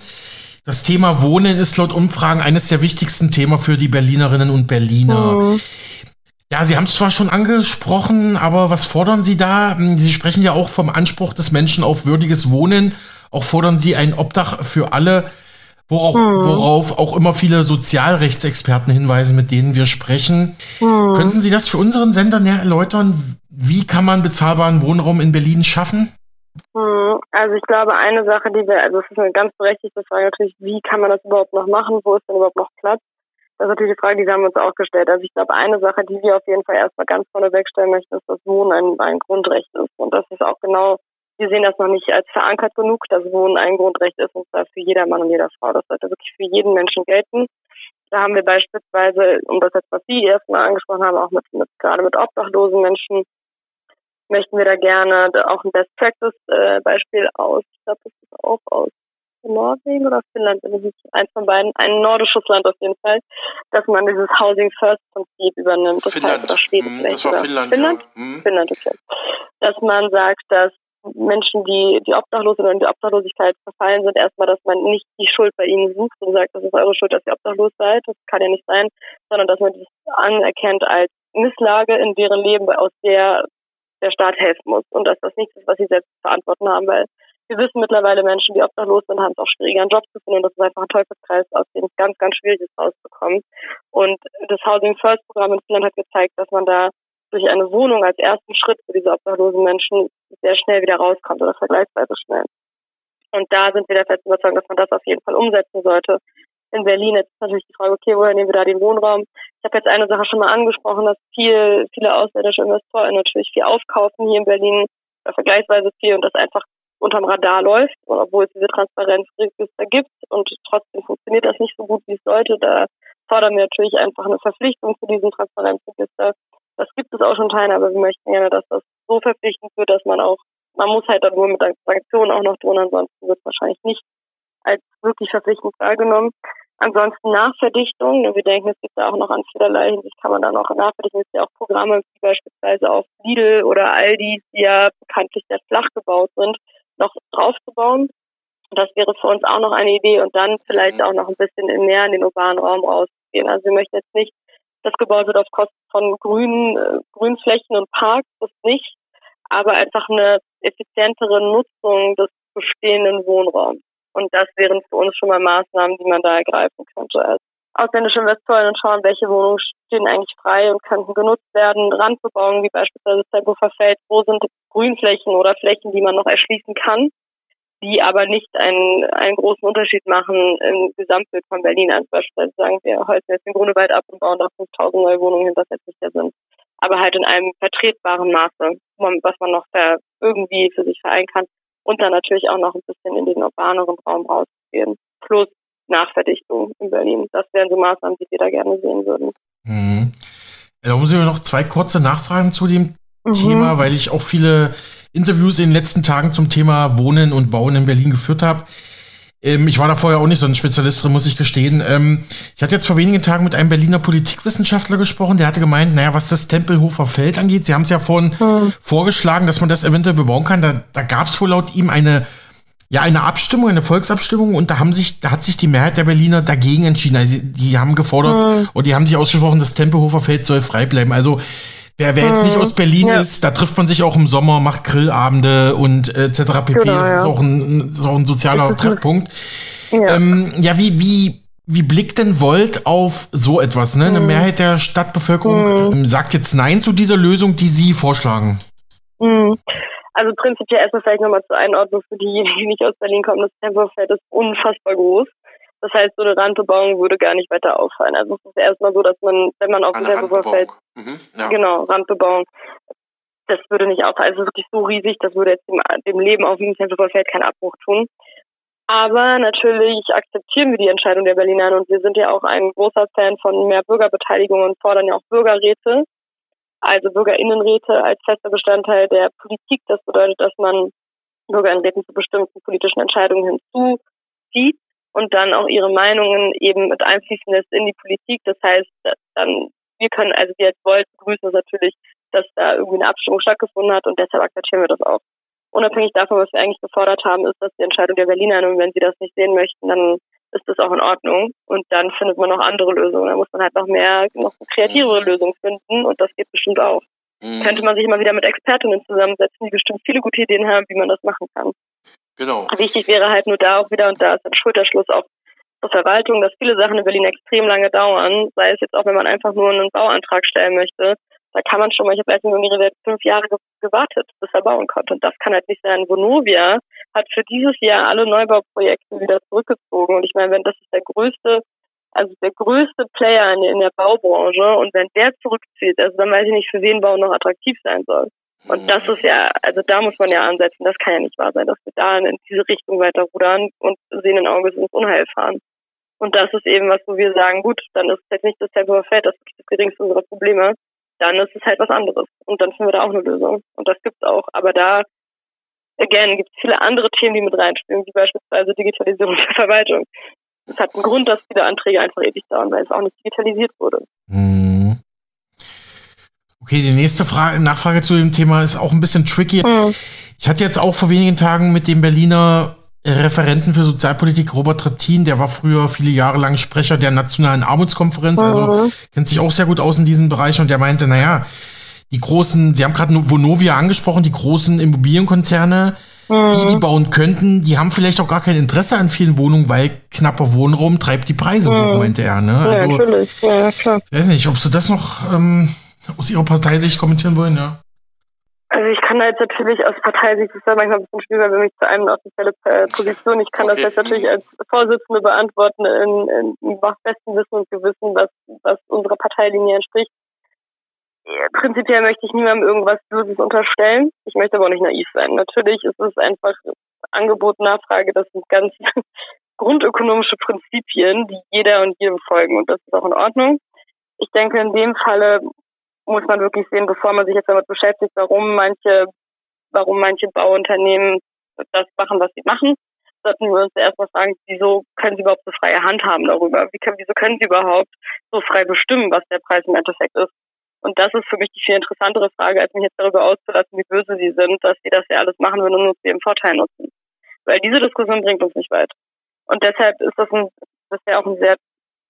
Das Thema Wohnen ist laut Umfragen eines der wichtigsten Themen für die Berlinerinnen und Berliner. Mhm. Ja, Sie haben es zwar schon angesprochen, aber was fordern Sie da? Hm, Sie sprechen ja auch vom Anspruch des Menschen auf würdiges Wohnen. Auch fordern Sie ein Obdach für alle, worauf, hm. worauf auch immer viele Sozialrechtsexperten hinweisen, mit denen wir sprechen. Hm. Könnten Sie das für unseren Sender näher erläutern? Wie kann man bezahlbaren Wohnraum in Berlin schaffen? Hm, also ich glaube, eine Sache, die wir, also es ist eine ganz berechtigte Frage natürlich, wie kann man das überhaupt noch machen? Wo ist denn überhaupt noch Platz? Das ist natürlich die Frage, die haben wir uns auch gestellt. Also ich glaube, eine Sache, die wir auf jeden Fall erstmal ganz vorne wegstellen möchten, ist, dass Wohnen ein, ein Grundrecht ist. Und das ist auch genau, wir sehen das noch nicht als verankert genug, dass Wohnen ein Grundrecht ist und zwar für jeder Mann und jeder Frau. Das sollte wirklich für jeden Menschen gelten. Da haben wir beispielsweise, um das jetzt, was Sie erstmal angesprochen haben, auch mit, mit gerade mit obdachlosen Menschen, möchten wir da gerne auch ein Best Practice äh, Beispiel aus, ich glaube, das ist auch aus Norwegen oder Finnland, bin ich nicht, eins von beiden, ein nordisches Land auf jeden Fall, dass man dieses Housing First Prinzip übernimmt. Das Finnland. Heißt, oder Schweden vielleicht. Das war Finnland. Finnland? Ja. Hm. Finnland, okay. Dass man sagt, dass Menschen, die, die obdachlos sind und in die Obdachlosigkeit verfallen sind, erstmal, dass man nicht die Schuld bei ihnen sucht und sagt, das ist eure Schuld, dass ihr obdachlos seid. Das kann ja nicht sein, sondern dass man das anerkennt als Misslage in deren Leben, aus der der Staat helfen muss und dass das nichts ist, was sie selbst zu verantworten haben, weil wir wissen mittlerweile, Menschen, die obdachlos sind, haben es auch schwieriger, einen Job zu finden. Und das ist einfach ein Teufelskreis, aus dem es ganz, ganz schwierig ist, rauszukommen. Und das Housing First Programm in Finnland hat gezeigt, dass man da durch eine Wohnung als ersten Schritt für diese obdachlosen Menschen sehr schnell wieder rauskommt oder vergleichsweise schnell. Und da sind wir der festen Überzeugung, dass man das auf jeden Fall umsetzen sollte. In Berlin. Jetzt ist natürlich die Frage, okay, woher nehmen wir da den Wohnraum? Ich habe jetzt eine Sache schon mal angesprochen, dass viel, viele ausländische Investoren natürlich viel aufkaufen hier in Berlin, äh, vergleichsweise viel und das einfach unterm Radar läuft, obwohl es diese Transparenzregister gibt und trotzdem funktioniert das nicht so gut, wie es sollte. Da fordern wir natürlich einfach eine Verpflichtung zu diesem Transparenzregister. Das gibt es auch schon Teile, aber wir möchten gerne, dass das so verpflichtend wird, dass man auch, man muss halt dann nur mit Sanktionen auch noch tun, ansonsten wird es wahrscheinlich nicht als wirklich verpflichtend wahrgenommen. Ansonsten Nachverdichtung. Wir denken, es gibt da auch noch an vielerlei Hinsicht kann man da noch nachverdichten. Es gibt ja auch Programme, wie beispielsweise auf Lidl oder Aldi, die ja bekanntlich sehr flach gebaut sind, noch draufzubauen. Das wäre für uns auch noch eine Idee und dann vielleicht auch noch ein bisschen mehr in den urbanen Raum rauszugehen. Also wir möchten jetzt nicht, das gebaut wird auf Kosten von grünen, äh, Grünflächen und Parks, das nicht, aber einfach eine effizientere Nutzung des bestehenden Wohnraums. Und das wären für uns schon mal Maßnahmen, die man da ergreifen könnte. Also ausländische Investoren schauen, welche Wohnungen stehen eigentlich frei und könnten genutzt werden, Randbebauungen wie beispielsweise Zergofer Feld, wo sind Grünflächen oder Flächen, die man noch erschließen kann, die aber nicht einen, einen großen Unterschied machen im Gesamtbild von Berlin. Also beispielsweise sagen wir, holzen jetzt den Grunewald ab und bauen da 5000 neue Wohnungen hin, das jetzt nicht Sinn. Aber halt in einem vertretbaren Maße, was man noch irgendwie für sich vereinen kann und dann natürlich auch noch ein bisschen in den urbaneren Raum rauszugehen. Plus Nachverdichtung in Berlin. Das wären so Maßnahmen, die wir da gerne sehen würden. Mhm. Da muss ich mir noch zwei kurze Nachfragen zu dem mhm. Thema, weil ich auch viele Interviews in den letzten Tagen zum Thema Wohnen und Bauen in Berlin geführt habe. Ähm, ich war da vorher auch nicht so ein Spezialist drin, muss ich gestehen. Ähm, ich hatte jetzt vor wenigen Tagen mit einem Berliner Politikwissenschaftler gesprochen, der hatte gemeint, naja, was das Tempelhofer Feld angeht, Sie haben es ja vorhin hm. vorgeschlagen, dass man das eventuell bebauen kann. Da, da gab es wohl laut ihm eine ja, eine Abstimmung, eine Volksabstimmung und da haben sich, da hat sich die Mehrheit der Berliner dagegen entschieden. Also die, haben gefordert hm. und die haben sich ausgesprochen, das Tempelhofer Feld soll frei bleiben. Also Wer, wer jetzt nicht aus Berlin ja. ist, da trifft man sich auch im Sommer, macht Grillabende und äh, etc. pp. Genau, das ja. ist, auch ein, ist auch ein sozialer Treffpunkt. Ja. Ähm, ja, wie, wie, wie blickt denn Volt auf so etwas? Ne? Eine mhm. Mehrheit der Stadtbevölkerung mhm. sagt jetzt Nein zu dieser Lösung, die Sie vorschlagen. Mhm. Also prinzipiell erstmal vielleicht nochmal zur Einordnung für diejenigen, die nicht aus Berlin kommen. Das Tempelfeld ist unfassbar groß. Das heißt, so eine Randbebauung würde gar nicht weiter auffallen. Also es ist erstmal so, dass man, wenn man auf dem Tempelfeld, mhm, ja. genau, Randbebauung, das würde nicht auffallen. Also wirklich so riesig, das würde jetzt dem, dem Leben auf dem Tempelfeld keinen Abbruch tun. Aber natürlich akzeptieren wir die Entscheidung der Berliner und wir sind ja auch ein großer Fan von mehr Bürgerbeteiligung und fordern ja auch Bürgerräte, also Bürgerinnenräte als fester Bestandteil der Politik. Das bedeutet, dass man Bürgerinnenräten zu bestimmten politischen Entscheidungen hinzuzieht und dann auch ihre Meinungen eben mit einfließen lässt in die Politik. Das heißt, dann wir können, also wir als Volt begrüßen natürlich, dass da irgendwie eine Abstimmung stattgefunden hat und deshalb akzeptieren wir das auch. Unabhängig davon, was wir eigentlich gefordert haben, ist das die Entscheidung der Berliner und wenn sie das nicht sehen möchten, dann ist das auch in Ordnung und dann findet man noch andere Lösungen. Da muss man halt noch mehr, noch kreativere Lösungen finden und das geht bestimmt auch. Mhm. Könnte man sich immer wieder mit Expertinnen zusammensetzen, die bestimmt viele gute Ideen haben, wie man das machen kann. Genau. Wichtig wäre halt nur da auch wieder, und da ist ein Schulterschluss auch zur Verwaltung, dass viele Sachen in Berlin extrem lange dauern, sei es jetzt auch, wenn man einfach nur einen Bauantrag stellen möchte. Da kann man schon mal, ich habe letztens der fünf Jahre gewartet, bis er bauen konnte. Und das kann halt nicht sein. Vonovia hat für dieses Jahr alle Neubauprojekte wieder zurückgezogen. Und ich meine, wenn das ist der größte, also der größte Player in, in der Baubranche und wenn der zurückzieht, also dann weiß ich nicht, für wen Bau noch attraktiv sein soll. Und das ist ja, also da muss man ja ansetzen, das kann ja nicht wahr sein, dass wir da in diese Richtung weiter rudern und sehen in Auges ins Unheil fahren. Und das ist eben was, wo wir sagen, gut, dann ist es jetzt nicht das Tempo Feld, das ist das geringste unserer Probleme, dann ist es halt was anderes. Und dann finden wir da auch eine Lösung. Und das gibt's auch. Aber da, again, gibt es viele andere Themen, die mit reinspielen, wie beispielsweise Digitalisierung der Verwaltung. Es hat einen Grund, dass viele Anträge einfach ewig dauern, weil es auch nicht digitalisiert wurde. Mhm. Okay, die nächste Frage, Nachfrage zu dem Thema ist auch ein bisschen tricky. Mhm. Ich hatte jetzt auch vor wenigen Tagen mit dem Berliner Referenten für Sozialpolitik Robert Trittin, der war früher viele Jahre lang Sprecher der Nationalen Armutskonferenz, also mhm. also kennt sich auch sehr gut aus in diesem Bereich und der meinte, naja, die großen, Sie haben gerade Vonovia angesprochen, die großen Immobilienkonzerne, mhm. die die bauen könnten, die haben vielleicht auch gar kein Interesse an vielen Wohnungen, weil knapper Wohnraum treibt die Preise mhm. hoch, meinte er. Ne? Also, ja, natürlich. Ja, klar. Ich weiß nicht, ob Sie das noch ähm, aus Ihrer Parteisicht kommentieren wollen, ja? Also ich kann da jetzt natürlich aus Parteisicht, das ist ja manchmal ein bisschen schwieriger für mich zu einem offizielle äh, Position. Ich kann okay. das jetzt natürlich als Vorsitzende beantworten in, in, in besten Wissen und Gewissen, was, was unserer Parteilinie entspricht. Prinzipiell möchte ich niemandem irgendwas Böses unterstellen. Ich möchte aber auch nicht naiv sein. Natürlich ist es einfach Angebot, Nachfrage, das sind ganz grundökonomische Prinzipien, die jeder und jedem folgen und das ist auch in Ordnung. Ich denke, in dem Falle muss man wirklich sehen, bevor man sich jetzt damit beschäftigt, warum manche, warum manche Bauunternehmen das machen, was sie machen, sollten wir uns erstmal fragen, wieso können sie überhaupt so freie Hand haben darüber? Wie können, wieso können sie überhaupt so frei bestimmen, was der Preis im Endeffekt ist? Und das ist für mich die viel interessantere Frage, als mich jetzt darüber auszulassen, wie böse sie sind, dass sie das ja alles machen würden und nur zu ihrem Vorteil nutzen. Weil diese Diskussion bringt uns nicht weit. Und deshalb ist das ein, das wäre auch ein sehr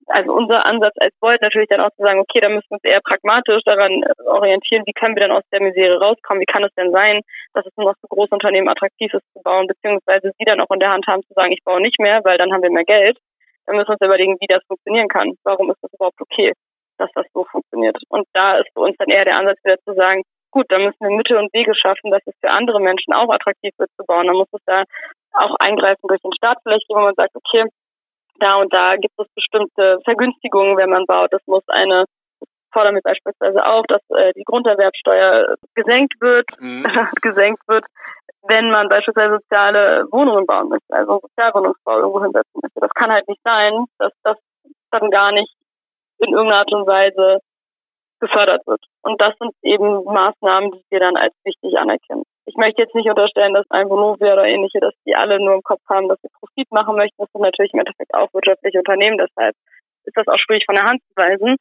also unser Ansatz als Volt natürlich dann auch zu sagen, okay, da müssen wir uns eher pragmatisch daran orientieren, wie können wir denn aus der Misere rauskommen, wie kann es denn sein, dass es nur noch für große Unternehmen attraktiv ist zu bauen, beziehungsweise sie dann auch in der Hand haben zu sagen, ich baue nicht mehr, weil dann haben wir mehr Geld. Dann müssen wir uns überlegen, wie das funktionieren kann. Warum ist das überhaupt okay, dass das so funktioniert? Und da ist für uns dann eher der Ansatz wieder zu sagen, gut, dann müssen wir Mittel und Wege schaffen, dass es für andere Menschen auch attraktiv wird zu bauen. Dann muss es da auch eingreifen durch den Staat vielleicht, wo man sagt, okay, da und da gibt es bestimmte Vergünstigungen, wenn man baut. Das muss eine fordern wir beispielsweise auch, dass äh, die Grunderwerbsteuer gesenkt wird, mhm. gesenkt wird, wenn man beispielsweise soziale Wohnungen bauen möchte, also Sozialwohnungsbau irgendwo hinsetzen möchte. Das kann halt nicht sein, dass das dann gar nicht in irgendeiner Art und Weise gefördert wird. Und das sind eben Maßnahmen, die wir dann als wichtig anerkennen. Ich möchte jetzt nicht unterstellen, dass ein Vonovia oder ähnliche, dass die alle nur im Kopf haben, dass sie Profit machen möchten. Das sind natürlich im Endeffekt auch wirtschaftliche Unternehmen. Deshalb ist das auch schwierig von der Hand zu weisen.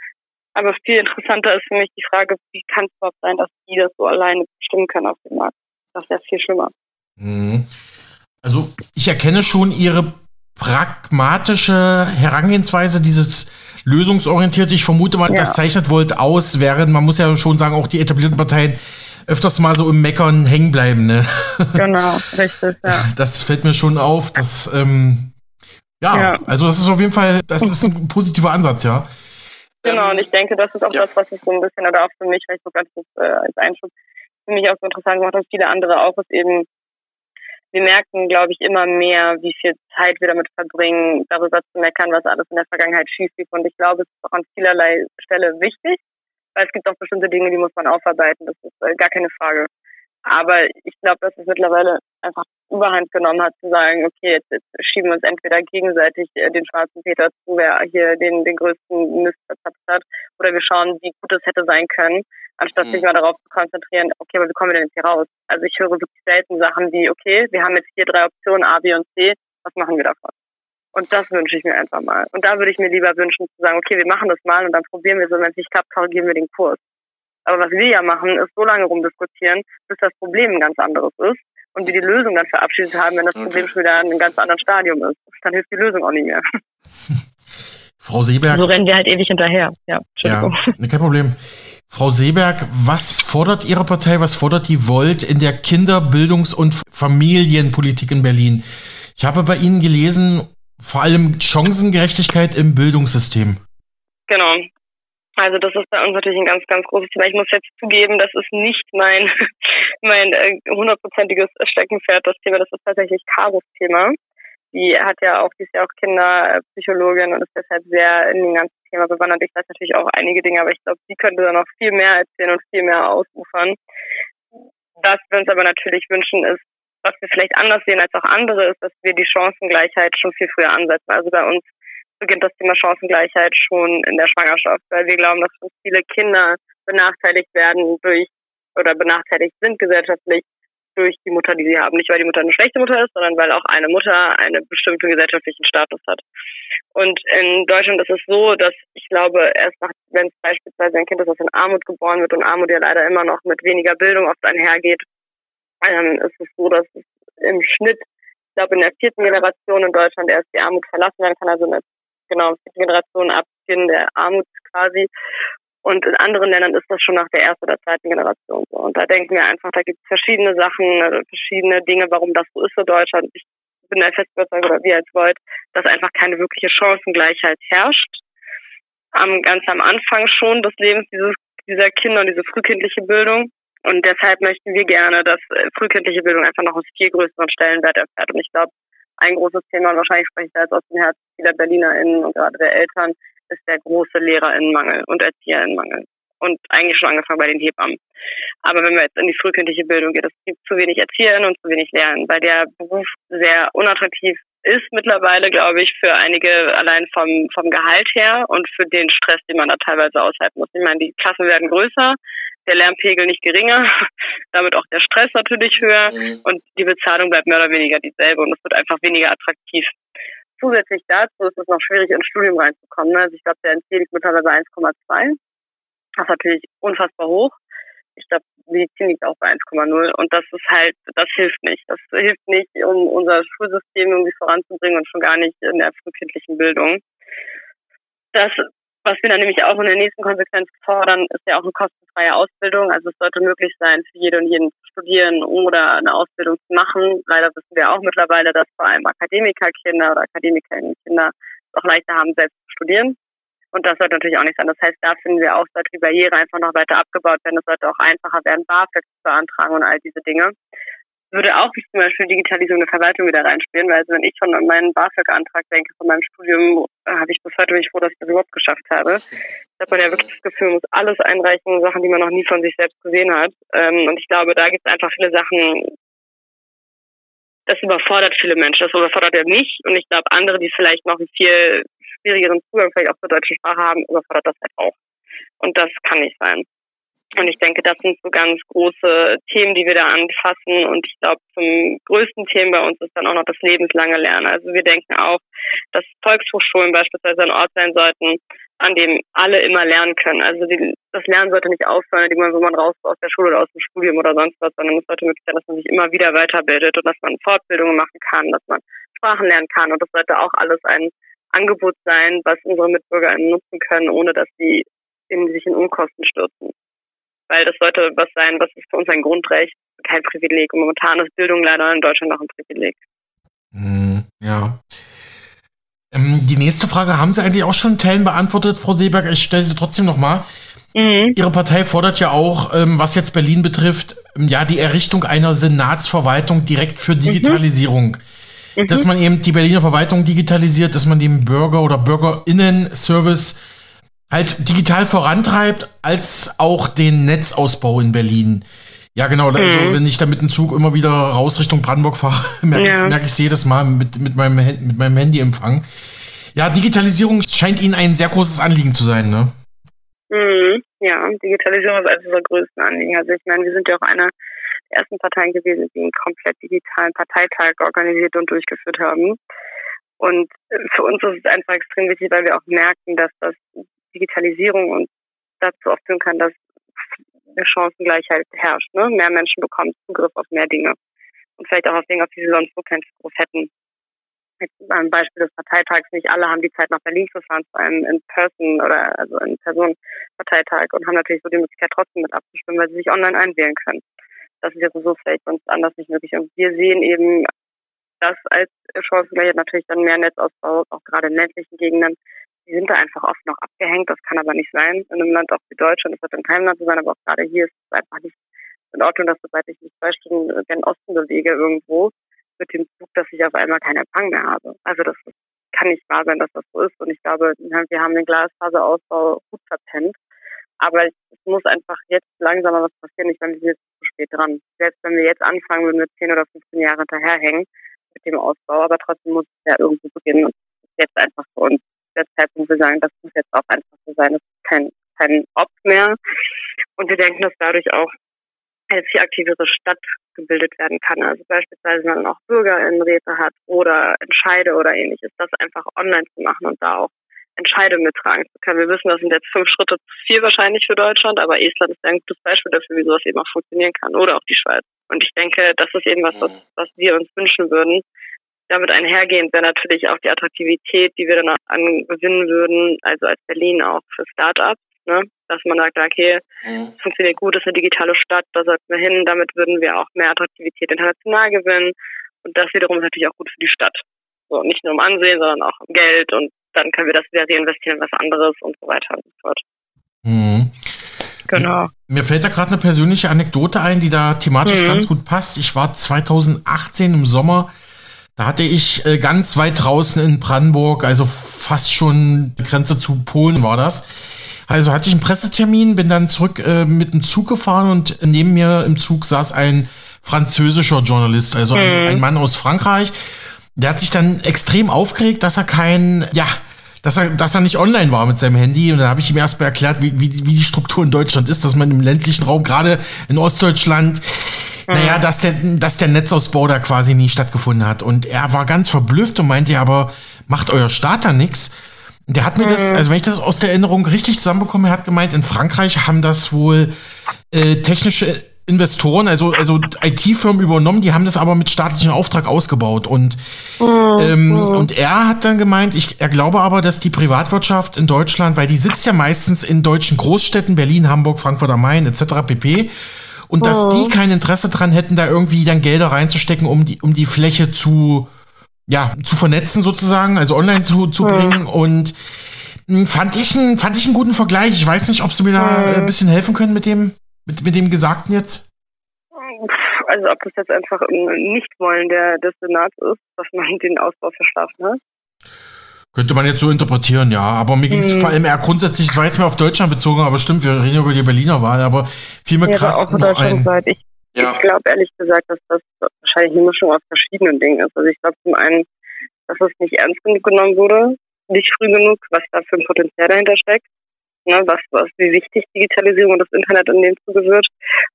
Aber viel interessanter ist für mich die Frage, wie kann es überhaupt sein, dass die das so alleine bestimmen können auf dem Markt? Das ja viel schlimmer. Mhm. Also ich erkenne schon Ihre pragmatische Herangehensweise, dieses lösungsorientierte. Ich vermute mal, ja. das zeichnet Volt aus, während man muss ja schon sagen, auch die etablierten Parteien öfters mal so im Meckern hängen bleiben. Ne? Genau, richtig, ja. Das fällt mir schon auf. Dass, ähm, ja, ja, also das ist auf jeden Fall, das ist ein positiver Ansatz, ja. Genau, und ich denke, das ist auch ja. das, was es so ein bisschen, oder auch für mich, vielleicht so ganz äh, als Einschub, für mich auch so interessant gemacht und viele andere auch, ist eben, wir merken, glaube ich, immer mehr, wie viel Zeit wir damit verbringen, darüber zu meckern, was alles in der Vergangenheit schief lief. Und ich glaube, es ist auch an vielerlei Stelle wichtig, weil es gibt auch bestimmte Dinge, die muss man aufarbeiten. Das ist äh, gar keine Frage. Aber ich glaube, dass es mittlerweile einfach Überhand genommen hat, zu sagen, okay, jetzt, jetzt schieben wir uns entweder gegenseitig äh, den schwarzen Peter zu, wer hier den, den größten Mist verzapft hat, oder wir schauen, wie gut es hätte sein können, anstatt mhm. sich mal darauf zu konzentrieren, okay, aber wie kommen wir denn jetzt hier raus? Also ich höre wirklich selten Sachen wie, okay, wir haben jetzt hier drei Optionen, A, B und C, was machen wir davon? Und das wünsche ich mir einfach mal. Und da würde ich mir lieber wünschen, zu sagen, okay, wir machen das mal und dann probieren wir so, wenn es nicht klappt, korrigieren wir den Kurs. Aber was wir ja machen, ist so lange rumdiskutieren, bis das Problem ein ganz anderes ist und wir die Lösung dann verabschiedet haben, wenn das okay. Problem schon wieder in einem ganz anderen Stadium ist. Dann hilft die Lösung auch nicht mehr. Frau Seeberg. So rennen wir halt ewig hinterher. Ja, ja kein Problem. Frau Seeberg, was fordert Ihre Partei, was fordert die Volt in der Kinder-, Bildungs- und Familienpolitik in Berlin? Ich habe bei Ihnen gelesen, vor allem Chancengerechtigkeit im Bildungssystem. Genau. Also das ist bei uns natürlich ein ganz, ganz großes Thema. Ich muss jetzt zugeben, das ist nicht mein mein äh, hundertprozentiges Steckenpferd, das Thema. Das ist tatsächlich Karos Thema. Die hat ja auch, die ist ja auch Kinderpsychologin und ist deshalb sehr in dem ganzen Thema bewandert. Ich weiß natürlich auch einige Dinge, aber ich glaube, sie könnte da noch viel mehr erzählen und viel mehr ausufern. Was wir uns aber natürlich wünschen, ist, was wir vielleicht anders sehen als auch andere, ist, dass wir die Chancengleichheit schon viel früher ansetzen. Also bei uns beginnt das Thema Chancengleichheit schon in der Schwangerschaft, weil wir glauben, dass schon viele Kinder benachteiligt werden durch oder benachteiligt sind gesellschaftlich durch die Mutter, die sie haben. Nicht, weil die Mutter eine schlechte Mutter ist, sondern weil auch eine Mutter einen bestimmten gesellschaftlichen Status hat. Und in Deutschland ist es so, dass ich glaube, erst nach, wenn es beispielsweise ein Kind ist, das in Armut geboren wird und Armut ja leider immer noch mit weniger Bildung oft einhergeht, ähm, ist es so, dass es im Schnitt, ich glaube, in der vierten Generation in Deutschland erst die Armut verlassen werden kann, also in der genau, vierten Generation ab Beginn der Armut quasi. Und in anderen Ländern ist das schon nach der ersten oder zweiten Generation so. Und da denken wir einfach, da gibt es verschiedene Sachen, äh, verschiedene Dinge, warum das so ist für Deutschland. Ich bin der fest überzeugt, oder wir als Volt, dass einfach keine wirkliche Chancengleichheit herrscht. Am, ganz am Anfang schon des Lebens dieses, dieser Kinder und diese frühkindliche Bildung Und deshalb möchten wir gerne, dass äh, frühkindliche Bildung einfach noch einen viel größeren Stellenwert erfährt. Und ich glaube, ein großes Thema, und wahrscheinlich spreche ich da jetzt aus dem Herzen vieler BerlinerInnen und gerade der Eltern, ist der große LehrerInnenmangel und ErzieherInnenmangel. Und eigentlich schon angefangen bei den Hebammen. Aber wenn wir jetzt in die frühkindliche Bildung gehen, es gibt zu wenig ErzieherInnen und zu wenig Lernen, weil der Beruf sehr unattraktiv ist mittlerweile, glaube ich, für einige allein vom, vom Gehalt her und für den Stress, den man da teilweise aushalten muss. Ich meine, die Klassen werden größer, der Lärmpegel nicht geringer, damit auch der Stress natürlich höher mhm. und die Bezahlung bleibt mehr oder weniger dieselbe und es wird einfach weniger attraktiv. Zusätzlich dazu ist es noch schwierig, ins Studium reinzukommen. Ne? Also ich glaube, der NC liegt mittlerweile 1,2. Das ist natürlich unfassbar hoch. Ich glaube, Medizin liegt auch bei 1,0 und das ist halt, das hilft nicht. Das hilft nicht, um unser Schulsystem irgendwie voranzubringen und schon gar nicht in der frühkindlichen Bildung. Das was wir dann nämlich auch in der nächsten Konsequenz fordern, ist ja auch eine kostenfreie Ausbildung. Also es sollte möglich sein, für jede und jeden zu studieren oder eine Ausbildung zu machen. Leider wissen wir auch mittlerweile, dass vor allem Akademikerkinder oder Akademikerinnenkinder es auch leichter haben, selbst zu studieren. Und das sollte natürlich auch nicht sein. Das heißt, da finden wir auch, sollte die Barriere einfach noch weiter abgebaut werden. Es sollte auch einfacher werden, BAföG zu beantragen und all diese Dinge würde auch zum Beispiel Digitalisierung der Verwaltung wieder reinspielen, weil also wenn ich schon an meinen BAföG-Antrag denke von meinem Studium, habe ich bis heute nicht froh, dass ich das überhaupt geschafft habe. Da hat man ja wirklich das Gefühl, man muss alles einreichen, Sachen, die man noch nie von sich selbst gesehen hat. Ähm, und ich glaube, da gibt es einfach viele Sachen, das überfordert viele Menschen. Das überfordert ja mich und ich glaube, andere, die vielleicht noch einen viel schwierigeren Zugang vielleicht auch zur deutschen Sprache haben, überfordert das halt auch. Und das kann nicht sein. Und ich denke, das sind so ganz große Themen, die wir da anfassen. Und ich glaube, zum größten Thema bei uns ist dann auch noch das lebenslange Lernen. Also wir denken auch, dass Volkshochschulen beispielsweise ein Ort sein sollten, an dem alle immer lernen können. Also die, das Lernen sollte nicht aufhören, indem man, wo man raus aus der Schule oder aus dem Studium oder sonst was, sondern es sollte möglich sein, dass man sich immer wieder weiterbildet und dass man Fortbildungen machen kann, dass man Sprachen lernen kann. Und das sollte auch alles ein Angebot sein, was unsere MitbürgerInnen nutzen können, ohne dass sie in, sich in Unkosten stürzen weil das sollte was sein, was ist für uns ein Grundrecht, kein Privileg. Und momentan ist Bildung leider in Deutschland noch ein Privileg. Hm, ja. Ähm, die nächste Frage haben Sie eigentlich auch schon in Teilen beantwortet, Frau Seeberg. Ich stelle sie trotzdem nochmal. Mhm. Ihre Partei fordert ja auch, ähm, was jetzt Berlin betrifft, ähm, ja, die Errichtung einer Senatsverwaltung direkt für Digitalisierung. Mhm. Dass man eben die Berliner Verwaltung digitalisiert, dass man dem Bürger- oder Bürgerinnen-Service halt digital vorantreibt, als auch den Netzausbau in Berlin. Ja, genau. Also, mhm. wenn ich da mit dem Zug immer wieder raus Richtung Brandenburg fahre, merke ja. ich, merk ich jedes Mal mit, mit, meinem, mit meinem Handyempfang. Ja, Digitalisierung scheint Ihnen ein sehr großes Anliegen zu sein, ne? Mhm. Ja, Digitalisierung ist eines unserer größten Anliegen. Also ich meine, wir sind ja auch eine der ersten Parteien gewesen, die einen komplett digitalen Parteitag organisiert und durchgeführt haben. Und für uns ist es einfach extrem wichtig, weil wir auch merken, dass das Digitalisierung und dazu auch führen kann, dass eine Chancengleichheit herrscht. Ne? Mehr Menschen bekommen Zugriff auf mehr Dinge und vielleicht auch auf Dinge, auf die sie sonst so keinen Zugriff hätten. Jetzt ein Beispiel des Parteitags. Nicht alle haben die Zeit nach Berlin zu fahren, vor allem in Person oder also in Person Parteitag und haben natürlich so die Möglichkeit trotzdem mit abzustimmen, weil sie sich online einwählen können. Das ist jetzt so vielleicht sonst anders nicht möglich. Und wir sehen eben das als Chancengleichheit natürlich dann mehr Netzausbau, auch gerade in ländlichen Gegenden, die sind da einfach oft noch abgehängt. Das kann aber nicht sein in einem Land auch wie Deutschland. Das wird in keinem Land so sein, aber auch gerade hier ist es einfach nicht in Ordnung, dass sobald ich mich zwei Stunden gen Osten bewege irgendwo, mit dem Zug, dass ich auf einmal keinen Empfang mehr habe. Also das kann nicht wahr sein, dass das so ist. Und ich glaube, wir haben den Glasfaserausbau gut verpennt. Aber es muss einfach jetzt langsamer was passieren. Ich meine, wir sind jetzt zu spät dran. Selbst wenn wir jetzt anfangen, würden wir 10 oder 15 Jahre hinterherhängen mit dem Ausbau. Aber trotzdem muss es ja irgendwo beginnen. Und jetzt einfach für uns der Zeitpunkt, wir sagen, das muss jetzt auch einfach so sein, es ist kein, kein Ob mehr. Und wir denken, dass dadurch auch eine viel aktivere Stadt gebildet werden kann. Also beispielsweise, wenn man auch Bürgerinnenräte hat oder Entscheide oder ähnliches, das einfach online zu machen und da auch Entscheide mittragen zu können. Wir wissen, das sind jetzt fünf Schritte zu viel wahrscheinlich für Deutschland, aber Estland ist ein gutes Beispiel dafür, wie sowas eben auch funktionieren kann oder auch die Schweiz. Und ich denke, das ist eben was, was, was wir uns wünschen würden, damit einhergehend wäre natürlich auch die Attraktivität, die wir dann angewinnen würden, also als Berlin auch für Startups, ne? dass man sagt, okay, mhm. es funktioniert gut, es ist eine digitale Stadt, da sollten wir hin, damit würden wir auch mehr Attraktivität international gewinnen und das wiederum ist natürlich auch gut für die Stadt. So, nicht nur im Ansehen, sondern auch im Geld und dann können wir das wieder reinvestieren in was anderes und so weiter und so fort. Mhm. Genau. Mir fällt da gerade eine persönliche Anekdote ein, die da thematisch mhm. ganz gut passt. Ich war 2018 im Sommer, da hatte ich äh, ganz weit draußen in Brandenburg, also fast schon Grenze zu Polen war das. Also hatte ich einen Pressetermin, bin dann zurück äh, mit dem Zug gefahren und neben mir im Zug saß ein französischer Journalist, also ein, mhm. ein Mann aus Frankreich. Der hat sich dann extrem aufgeregt, dass er kein, ja, dass er, dass er nicht online war mit seinem Handy. Und dann habe ich ihm erstmal erklärt, wie, wie, wie die Struktur in Deutschland ist, dass man im ländlichen Raum, gerade in Ostdeutschland. Naja, dass der, dass der Netzausbau da quasi nie stattgefunden hat. Und er war ganz verblüfft und meinte, ja, aber macht euer Staat da nichts? Der hat mir mhm. das, also wenn ich das aus der Erinnerung richtig zusammenbekomme, er hat gemeint, in Frankreich haben das wohl äh, technische Investoren, also, also IT-Firmen übernommen, die haben das aber mit staatlichem Auftrag ausgebaut. Und, mhm. ähm, mhm. und er hat dann gemeint, ich, er glaube aber, dass die Privatwirtschaft in Deutschland, weil die sitzt ja meistens in deutschen Großstädten, Berlin, Hamburg, Frankfurt am Main etc. pp. Und dass die kein Interesse dran hätten, da irgendwie dann Gelder reinzustecken, um die, um die Fläche zu, ja, zu vernetzen sozusagen, also online zu, zu bringen. Und hm, fand ich, einen, fand ich einen guten Vergleich. Ich weiß nicht, ob Sie mir da ein bisschen helfen können mit dem. Mit, mit dem Gesagten jetzt? Also ob das jetzt einfach ein Nichtwollen der, des Senats ist, dass man den Ausbau verschlafen hat. Könnte man jetzt so interpretieren, ja. Aber mir ging es hm. vor allem eher grundsätzlich, es war jetzt mehr auf Deutschland bezogen, aber stimmt, wir reden über die Berliner Wahl, aber fiel mir ja, gerade auch. Ich, ja. ich glaube ehrlich gesagt, dass das wahrscheinlich eine Mischung aus verschiedenen Dingen ist. Also ich glaube zum einen, dass es nicht ernst genug genommen wurde, nicht früh genug, was da für ein Potenzial dahinter steckt ne, was, was, wie wichtig Digitalisierung und das Internet in dem Zuge wird.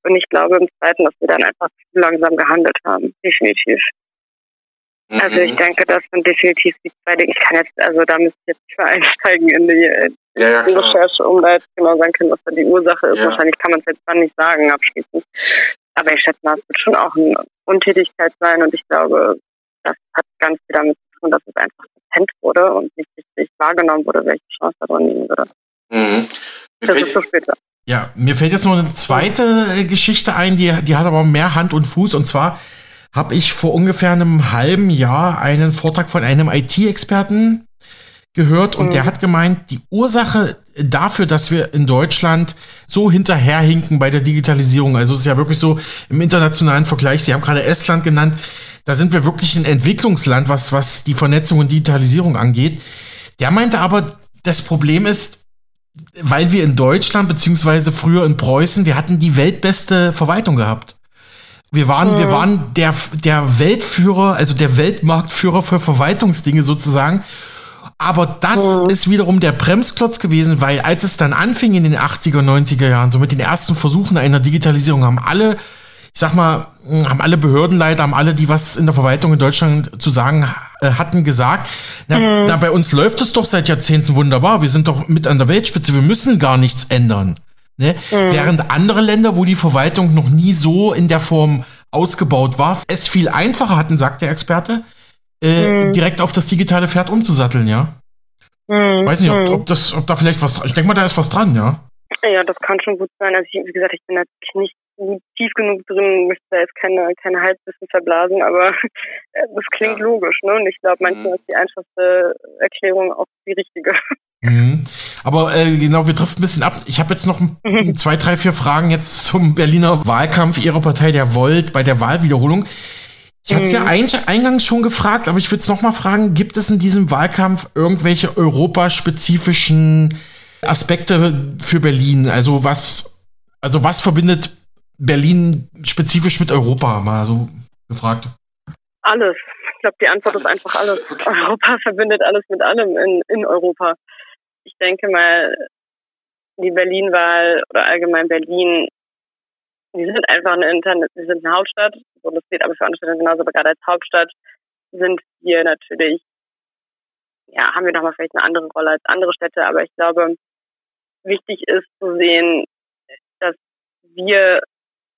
Und ich glaube im Zweiten, dass wir dann einfach zu langsam gehandelt haben. Definitiv. Mhm. Also ich denke, das sind definitiv die zwei Dinge. Ich kann jetzt, also da müsste ich jetzt nicht mehr einsteigen in die, in ja, ja, Recherche, um da jetzt genau sagen können, was da die Ursache ist. Ja. Wahrscheinlich kann man es jetzt dann nicht sagen abschließend. Aber ich schätze mal, es wird schon auch eine Untätigkeit sein und ich glaube, das hat ganz viel damit zu tun, dass es einfach verpennt wurde und nicht richtig wahrgenommen wurde, welche Chance da drin liegen würde. Mhm. Das ist so später. Ja, mir fällt jetzt noch eine zweite äh, Geschichte ein, die, die hat aber mehr Hand und Fuß. Und zwar habe ich vor ungefähr einem halben Jahr einen Vortrag von einem IT-Experten gehört und mhm. der hat gemeint, die Ursache dafür, dass wir in Deutschland so hinterherhinken bei der Digitalisierung, also es ist ja wirklich so im internationalen Vergleich, Sie haben gerade Estland genannt, da sind wir wirklich ein Entwicklungsland, was, was die Vernetzung und Digitalisierung angeht. Der meinte aber, das Problem ist, weil wir in Deutschland, beziehungsweise früher in Preußen, wir hatten die weltbeste Verwaltung gehabt. Wir waren, wir waren der, der Weltführer, also der Weltmarktführer für Verwaltungsdinge sozusagen. Aber das mhm. ist wiederum der Bremsklotz gewesen, weil als es dann anfing in den 80er, 90er Jahren, so mit den ersten Versuchen einer Digitalisierung, haben alle ich sag mal, haben alle Behördenleiter, haben alle, die was in der Verwaltung in Deutschland zu sagen äh, hatten, gesagt, na, mhm. na, bei uns läuft es doch seit Jahrzehnten wunderbar, wir sind doch mit an der Weltspitze, wir müssen gar nichts ändern. Ne? Mhm. Während andere Länder, wo die Verwaltung noch nie so in der Form ausgebaut war, es viel einfacher hatten, sagt der Experte, äh, mhm. direkt auf das digitale Pferd umzusatteln, ja. Mhm. Weiß nicht, ob, mhm. ob, das, ob da vielleicht was, ich denke mal, da ist was dran, ja. Ja, das kann schon gut sein. Also ich, wie gesagt, ich bin natürlich nicht tief genug drin, möchte da jetzt keine, keine Halbwissen verblasen, aber das klingt ja. logisch, ne? Und ich glaube, manchmal mhm. ist die einfachste Erklärung auch die richtige. Mhm. Aber äh, genau, wir driften ein bisschen ab. Ich habe jetzt noch mhm. zwei, drei, vier Fragen jetzt zum Berliner Wahlkampf Ihrer Partei, der Volt, bei der Wahlwiederholung. Ich hatte es ja mhm. eingangs schon gefragt, aber ich würde es nochmal fragen, gibt es in diesem Wahlkampf irgendwelche europaspezifischen Aspekte für Berlin? Also was, also was verbindet Berlin spezifisch mit Europa? Mal so gefragt. Alles. Ich glaube, die Antwort ist einfach alles. Okay. Europa verbindet alles mit allem in, in Europa. Ich denke mal, die Berlin-Wahl oder allgemein Berlin, die sind einfach eine Internet, die sind eine Hauptstadt. So, das geht aber für andere Städte genauso, aber gerade als Hauptstadt sind wir natürlich, ja, haben wir nochmal vielleicht eine andere Rolle als andere Städte, aber ich glaube, wichtig ist zu sehen, dass wir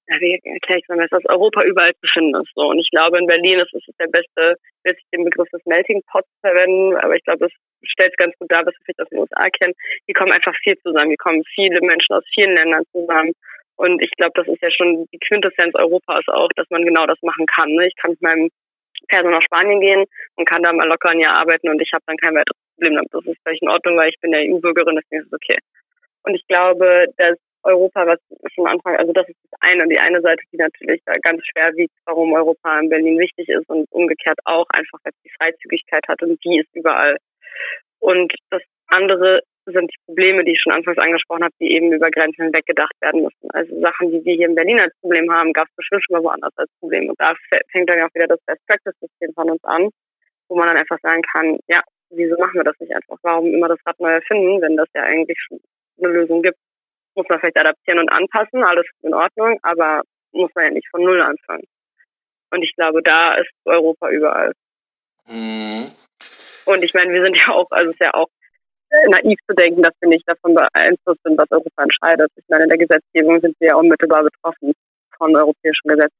wie erkläre ich es dass Europa überall zu finden ist. So. Und ich glaube, in Berlin ist es der beste, will ich den Begriff des Melting Pots verwenden, aber ich glaube, es stellt ganz gut dar, was wir vielleicht aus den USA kennen. Die kommen einfach viel zusammen. Die kommen viele Menschen aus vielen Ländern zusammen. Und ich glaube, das ist ja schon die Quintessenz Europas auch, dass man genau das machen kann. Ne? Ich kann mit meinem Perso nach Spanien gehen und kann da mal locker ein Jahr arbeiten und ich habe dann kein weiteres Problem damit. Das ist völlig in Ordnung, weil ich bin ja EU-Bürgerin, deswegen ist es okay. Und ich glaube, dass Europa, was schon Anfang, also das ist das eine, die eine Seite, die natürlich da ganz schwer wiegt, warum Europa in Berlin wichtig ist und umgekehrt auch einfach, weil es die Freizügigkeit hat und die ist überall. Und das andere sind die Probleme, die ich schon anfangs angesprochen habe, die eben über Grenzen hinweg gedacht werden müssen. Also Sachen, die wir hier in Berlin als Problem haben, gab es bestimmt schon mal woanders als Problem. Und da fängt dann auch wieder das Best Practice System von uns an, wo man dann einfach sagen kann, ja, wieso machen wir das nicht einfach? Warum immer das Rad neu erfinden, wenn das ja eigentlich schon eine Lösung gibt? Muss man vielleicht adaptieren und anpassen, alles in Ordnung, aber muss man ja nicht von Null anfangen. Und ich glaube, da ist Europa überall. Mhm. Und ich meine, wir sind ja auch, also es ist ja auch naiv zu denken, dass wir nicht davon beeinflusst sind, was Europa entscheidet. Ich meine, in der Gesetzgebung sind wir ja unmittelbar betroffen von europäischen Gesetzen.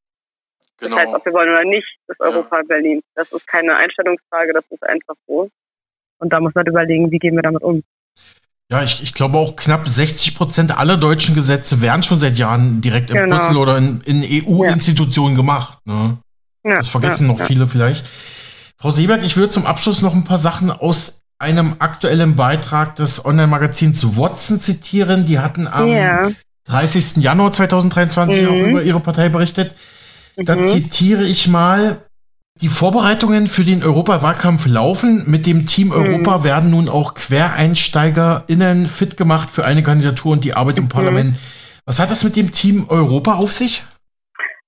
Genau. Das heißt, ob wir wollen oder nicht, ist Europa ja. Berlin. Das ist keine Einstellungsfrage, das ist einfach so. Und da muss man überlegen, wie gehen wir damit um. Ja, ich, ich glaube auch knapp 60 Prozent aller deutschen Gesetze werden schon seit Jahren direkt in genau. Brüssel oder in, in EU-Institutionen ja. gemacht. Ne? Ja, das vergessen ja, noch viele vielleicht. Frau Seeberg, ich würde zum Abschluss noch ein paar Sachen aus einem aktuellen Beitrag des Online-Magazins Watson zitieren. Die hatten am ja. 30. Januar 2023 mhm. auch über ihre Partei berichtet. Da mhm. zitiere ich mal. Die Vorbereitungen für den Europawahlkampf laufen. Mit dem Team mhm. Europa mhm. werden nun auch QuereinsteigerInnen fit gemacht für eine Kandidatur und die Arbeit im mhm. Parlament. Was hat das mit dem Team Europa auf sich?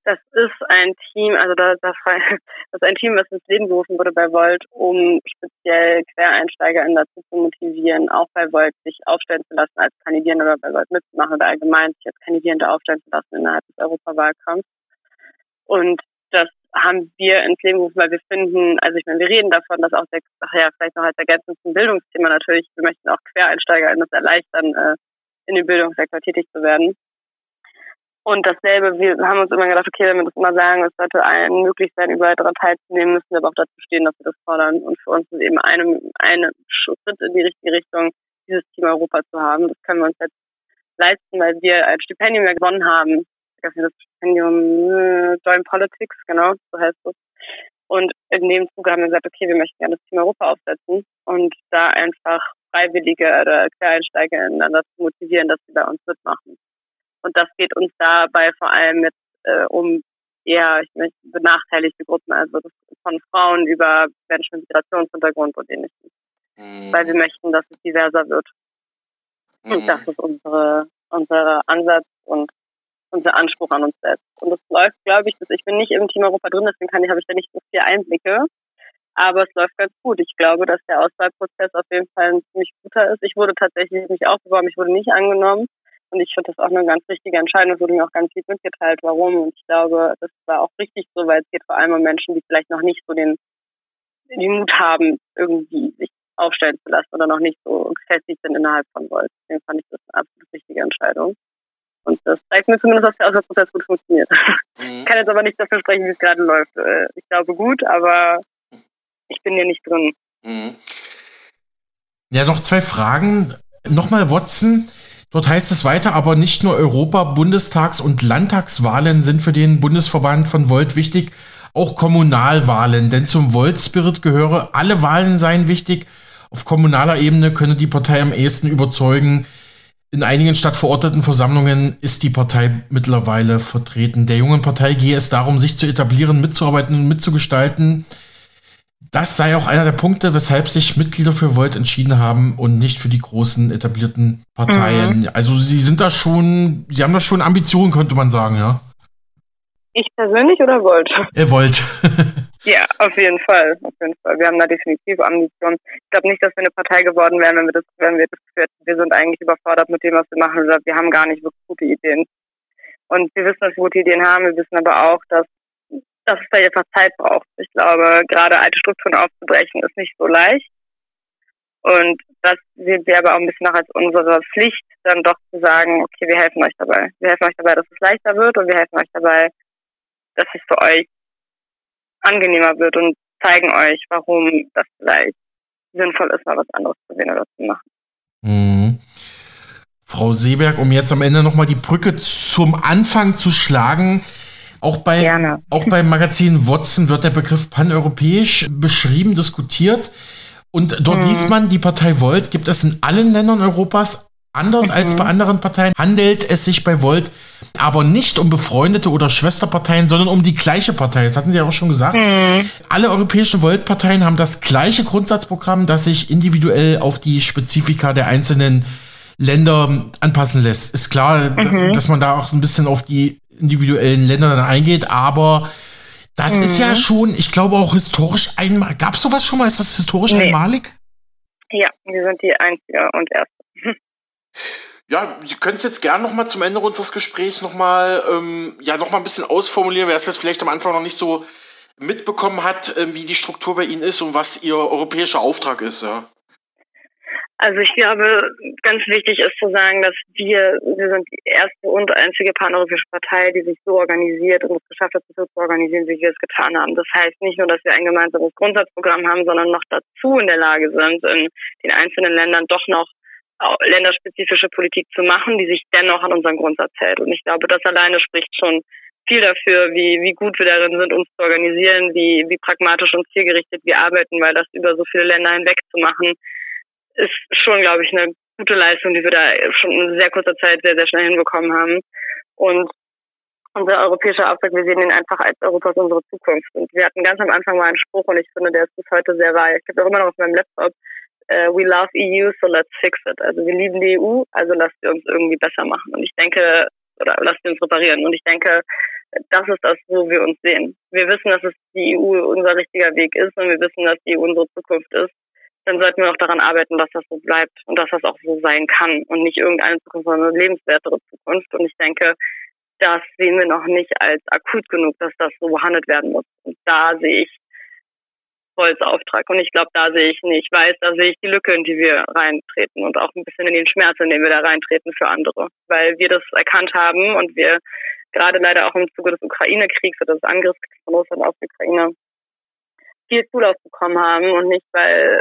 Das ist ein Team, also da, da, das ist ein Team, was ins Leben gerufen wurde bei Volt, um speziell QuereinsteigerInnen dazu zu motivieren, auch bei Volt sich aufstellen zu lassen als Kandidierende oder bei Volt mitzumachen oder allgemein sich als Kandidierende aufstellen zu lassen innerhalb des Europawahlkampfs. Und das haben wir ins Leben gerufen, weil wir finden, also ich meine, wir reden davon, dass auch der, ach ja, vielleicht noch als Ergänzung zum Bildungsthema natürlich, wir möchten auch QuereinsteigerInnen das erleichtern, äh, in den Bildungssektor tätig zu werden. Und dasselbe, wir haben uns immer gedacht, okay, wenn wir das immer sagen, es sollte allen möglich sein, überall daran teilzunehmen, müssen wir aber auch dazu stehen, dass wir das fordern. Und für uns ist eben eine, eine Schritt in die richtige Richtung, dieses Team Europa zu haben. Das können wir uns jetzt leisten, weil wir ein Stipendium ja gewonnen haben. Weiß nicht, das Stipendium äh, Join Politics, genau, so heißt es. Und in dem Zuge haben wir gesagt, okay, wir möchten gerne das Team Europa aufsetzen und da einfach Freiwillige oder Quereinsteiger dazu motivieren, dass sie bei uns mitmachen. Und das geht uns dabei vor allem jetzt äh, um eher ich möchte, benachteiligte Gruppen, also von Frauen über Menschen mit Migrationshintergrund und ähnlichem. Mhm. Weil wir möchten, dass es diverser wird. Mhm. Und das ist unsere, unser Ansatz und unser Anspruch an uns selbst. Und das läuft, glaube ich, dass ich bin nicht im Team Europa drin, deswegen kann ich, habe ich da nicht so viel Einblicke. Aber es läuft ganz gut. Ich glaube, dass der Auswahlprozess auf jeden Fall ein ziemlich guter ist. Ich wurde tatsächlich nicht aufgeworben, ich wurde nicht angenommen. Und ich finde das auch eine ganz richtige Entscheidung. Es wurde mir auch ganz viel mitgeteilt, warum. Und ich glaube, das war auch richtig so, weil es geht vor allem um Menschen, die vielleicht noch nicht so den, den Mut haben, irgendwie sich aufstellen zu lassen oder noch nicht so gefestigt sind innerhalb von Volt. Deswegen fand ich das eine absolut richtige Entscheidung. Und das zeigt mir zumindest, dass der Auswahlprozess gut funktioniert. Mhm. Ich kann jetzt aber nicht dafür sprechen, wie es gerade läuft. Äh, ich glaube gut, aber ich bin hier nicht drin. Mhm. Ja, noch zwei Fragen. Nochmal Watson. Dort heißt es weiter, aber nicht nur Europa-, Bundestags- und Landtagswahlen sind für den Bundesverband von Volt wichtig, auch Kommunalwahlen. Denn zum Volt-Spirit gehöre, alle Wahlen seien wichtig. Auf kommunaler Ebene könne die Partei am ehesten überzeugen. In einigen stadtverorteten Versammlungen ist die Partei mittlerweile vertreten. Der jungen Partei gehe es darum, sich zu etablieren, mitzuarbeiten und mitzugestalten. Das sei auch einer der Punkte, weshalb sich Mitglieder für Volt entschieden haben und nicht für die großen etablierten Parteien. Mhm. Also sie sind da schon, sie haben da schon Ambitionen, könnte man sagen, ja. Ich persönlich oder Volt? Er Volt. ja, auf jeden Fall, auf jeden Fall. Wir haben da definitiv Ambitionen. Ich glaube nicht, dass wir eine Partei geworden wären, wenn wir das, wenn wir das hätten. Wir sind eigentlich überfordert mit dem, was wir machen. Wir haben gar nicht wirklich gute Ideen. Und wir wissen, dass wir gute Ideen haben. Wir wissen aber auch, dass dass es da noch Zeit braucht. Ich glaube, gerade alte Strukturen aufzubrechen ist nicht so leicht. Und das sehen wir aber auch ein bisschen noch als unsere Pflicht, dann doch zu sagen, okay, wir helfen euch dabei. Wir helfen euch dabei, dass es leichter wird und wir helfen euch dabei, dass es für euch angenehmer wird und zeigen euch, warum das vielleicht sinnvoll ist, mal was anderes zu sehen oder zu machen. Mhm. Frau Seeberg, um jetzt am Ende nochmal die Brücke zum Anfang zu schlagen, auch, bei, Gerne. auch beim Magazin Watson wird der Begriff paneuropäisch beschrieben, diskutiert. Und dort mhm. liest man, die Partei Volt gibt es in allen Ländern Europas, Anders mhm. als bei anderen Parteien handelt es sich bei Volt aber nicht um befreundete oder Schwesterparteien, sondern um die gleiche Partei. Das hatten Sie ja auch schon gesagt. Mhm. Alle europäischen Volt-Parteien haben das gleiche Grundsatzprogramm, das sich individuell auf die Spezifika der einzelnen Länder anpassen lässt. Ist klar, mhm. dass, dass, man da auch ein bisschen auf die individuellen Länder dann eingeht, aber das mhm. ist ja mhm. schon, ich glaube auch historisch einmal. Gab es sowas schon mal? Ist das historisch nee. einmalig? Ja, wir sind die einzige und erste. Ja, Sie können es jetzt gerne nochmal zum Ende unseres Gesprächs nochmal ähm, ja, noch ein bisschen ausformulieren, wer es jetzt vielleicht am Anfang noch nicht so mitbekommen hat, äh, wie die Struktur bei Ihnen ist und was Ihr europäischer Auftrag ist. Ja. Also ich glaube, ganz wichtig ist zu sagen, dass wir, wir sind die erste und einzige paneuropäische Partei, die sich so organisiert und es geschafft hat, sich so zu organisieren, wie wir es getan haben. Das heißt nicht nur, dass wir ein gemeinsames Grundsatzprogramm haben, sondern noch dazu in der Lage sind, in den einzelnen Ländern doch noch länderspezifische Politik zu machen, die sich dennoch an unseren Grundsatz hält. Und ich glaube, das alleine spricht schon viel dafür, wie, wie gut wir darin sind, uns zu organisieren, wie, wie pragmatisch und zielgerichtet wir arbeiten, weil das über so viele Länder hinweg zu machen, ist schon, glaube ich, eine gute Leistung, die wir da schon in sehr kurzer Zeit sehr, sehr schnell hinbekommen haben. Und unser europäischer Auftrag, wir sehen ihn einfach als Europas unsere Zukunft. Und wir hatten ganz am Anfang mal einen Spruch und ich finde, der ist bis heute sehr wahr. Ich habe auch immer noch auf meinem Laptop, uh, we love EU, so let's fix it. Also wir lieben die EU, also lasst wir uns irgendwie besser machen. Und ich denke, oder lasst wir uns reparieren. Und ich denke, das ist das, wo wir uns sehen. Wir wissen, dass es die EU unser richtiger Weg ist und wir wissen, dass die EU unsere Zukunft ist. Dann sollten wir auch daran arbeiten, dass das so bleibt und dass das auch so sein kann und nicht irgendeine Zukunft, sondern eine lebenswertere Zukunft. Und ich denke, das sehen wir noch nicht als akut genug, dass das so behandelt werden muss. Und da sehe ich Holzauftrag. Und ich glaube, da sehe ich nicht. Ich weiß, da sehe ich die Lücke, in die wir reintreten und auch ein bisschen in den Schmerz, in den wir da reintreten für andere. Weil wir das erkannt haben und wir gerade leider auch im Zuge des Ukraine-Kriegs oder des Angriffskriegs von Russland auf die Ukraine viel Zulauf bekommen haben und nicht, weil,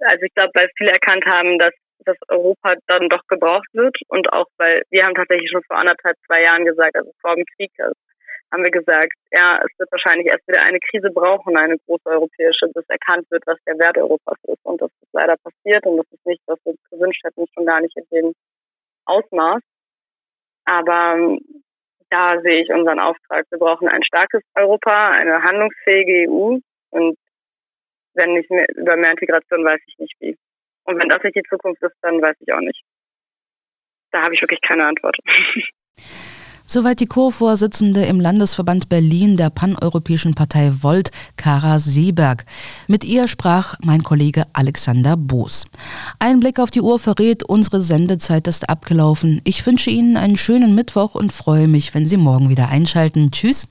also ich glaube, weil viele erkannt haben, dass dass Europa dann doch gebraucht wird und auch weil wir haben tatsächlich schon vor anderthalb, zwei Jahren gesagt, also vor dem Krieg, also haben wir gesagt, ja, es wird wahrscheinlich erst wieder eine Krise brauchen, eine große europäische, bis erkannt wird, was der Wert Europas ist. Und das ist leider passiert und das ist nicht, was wir gewünscht hätten, schon gar nicht in dem Ausmaß. Aber ähm, da sehe ich unseren Auftrag. Wir brauchen ein starkes Europa, eine handlungsfähige EU und wenn nicht mehr, über mehr Integration, weiß ich nicht wie. Und wenn das nicht die Zukunft ist, dann weiß ich auch nicht. Da habe ich wirklich keine Antwort. Soweit die Co-Vorsitzende im Landesverband Berlin der paneuropäischen Partei Volt, Kara Seeberg. Mit ihr sprach mein Kollege Alexander Boos. Ein Blick auf die Uhr verrät, unsere Sendezeit ist abgelaufen. Ich wünsche Ihnen einen schönen Mittwoch und freue mich, wenn Sie morgen wieder einschalten. Tschüss.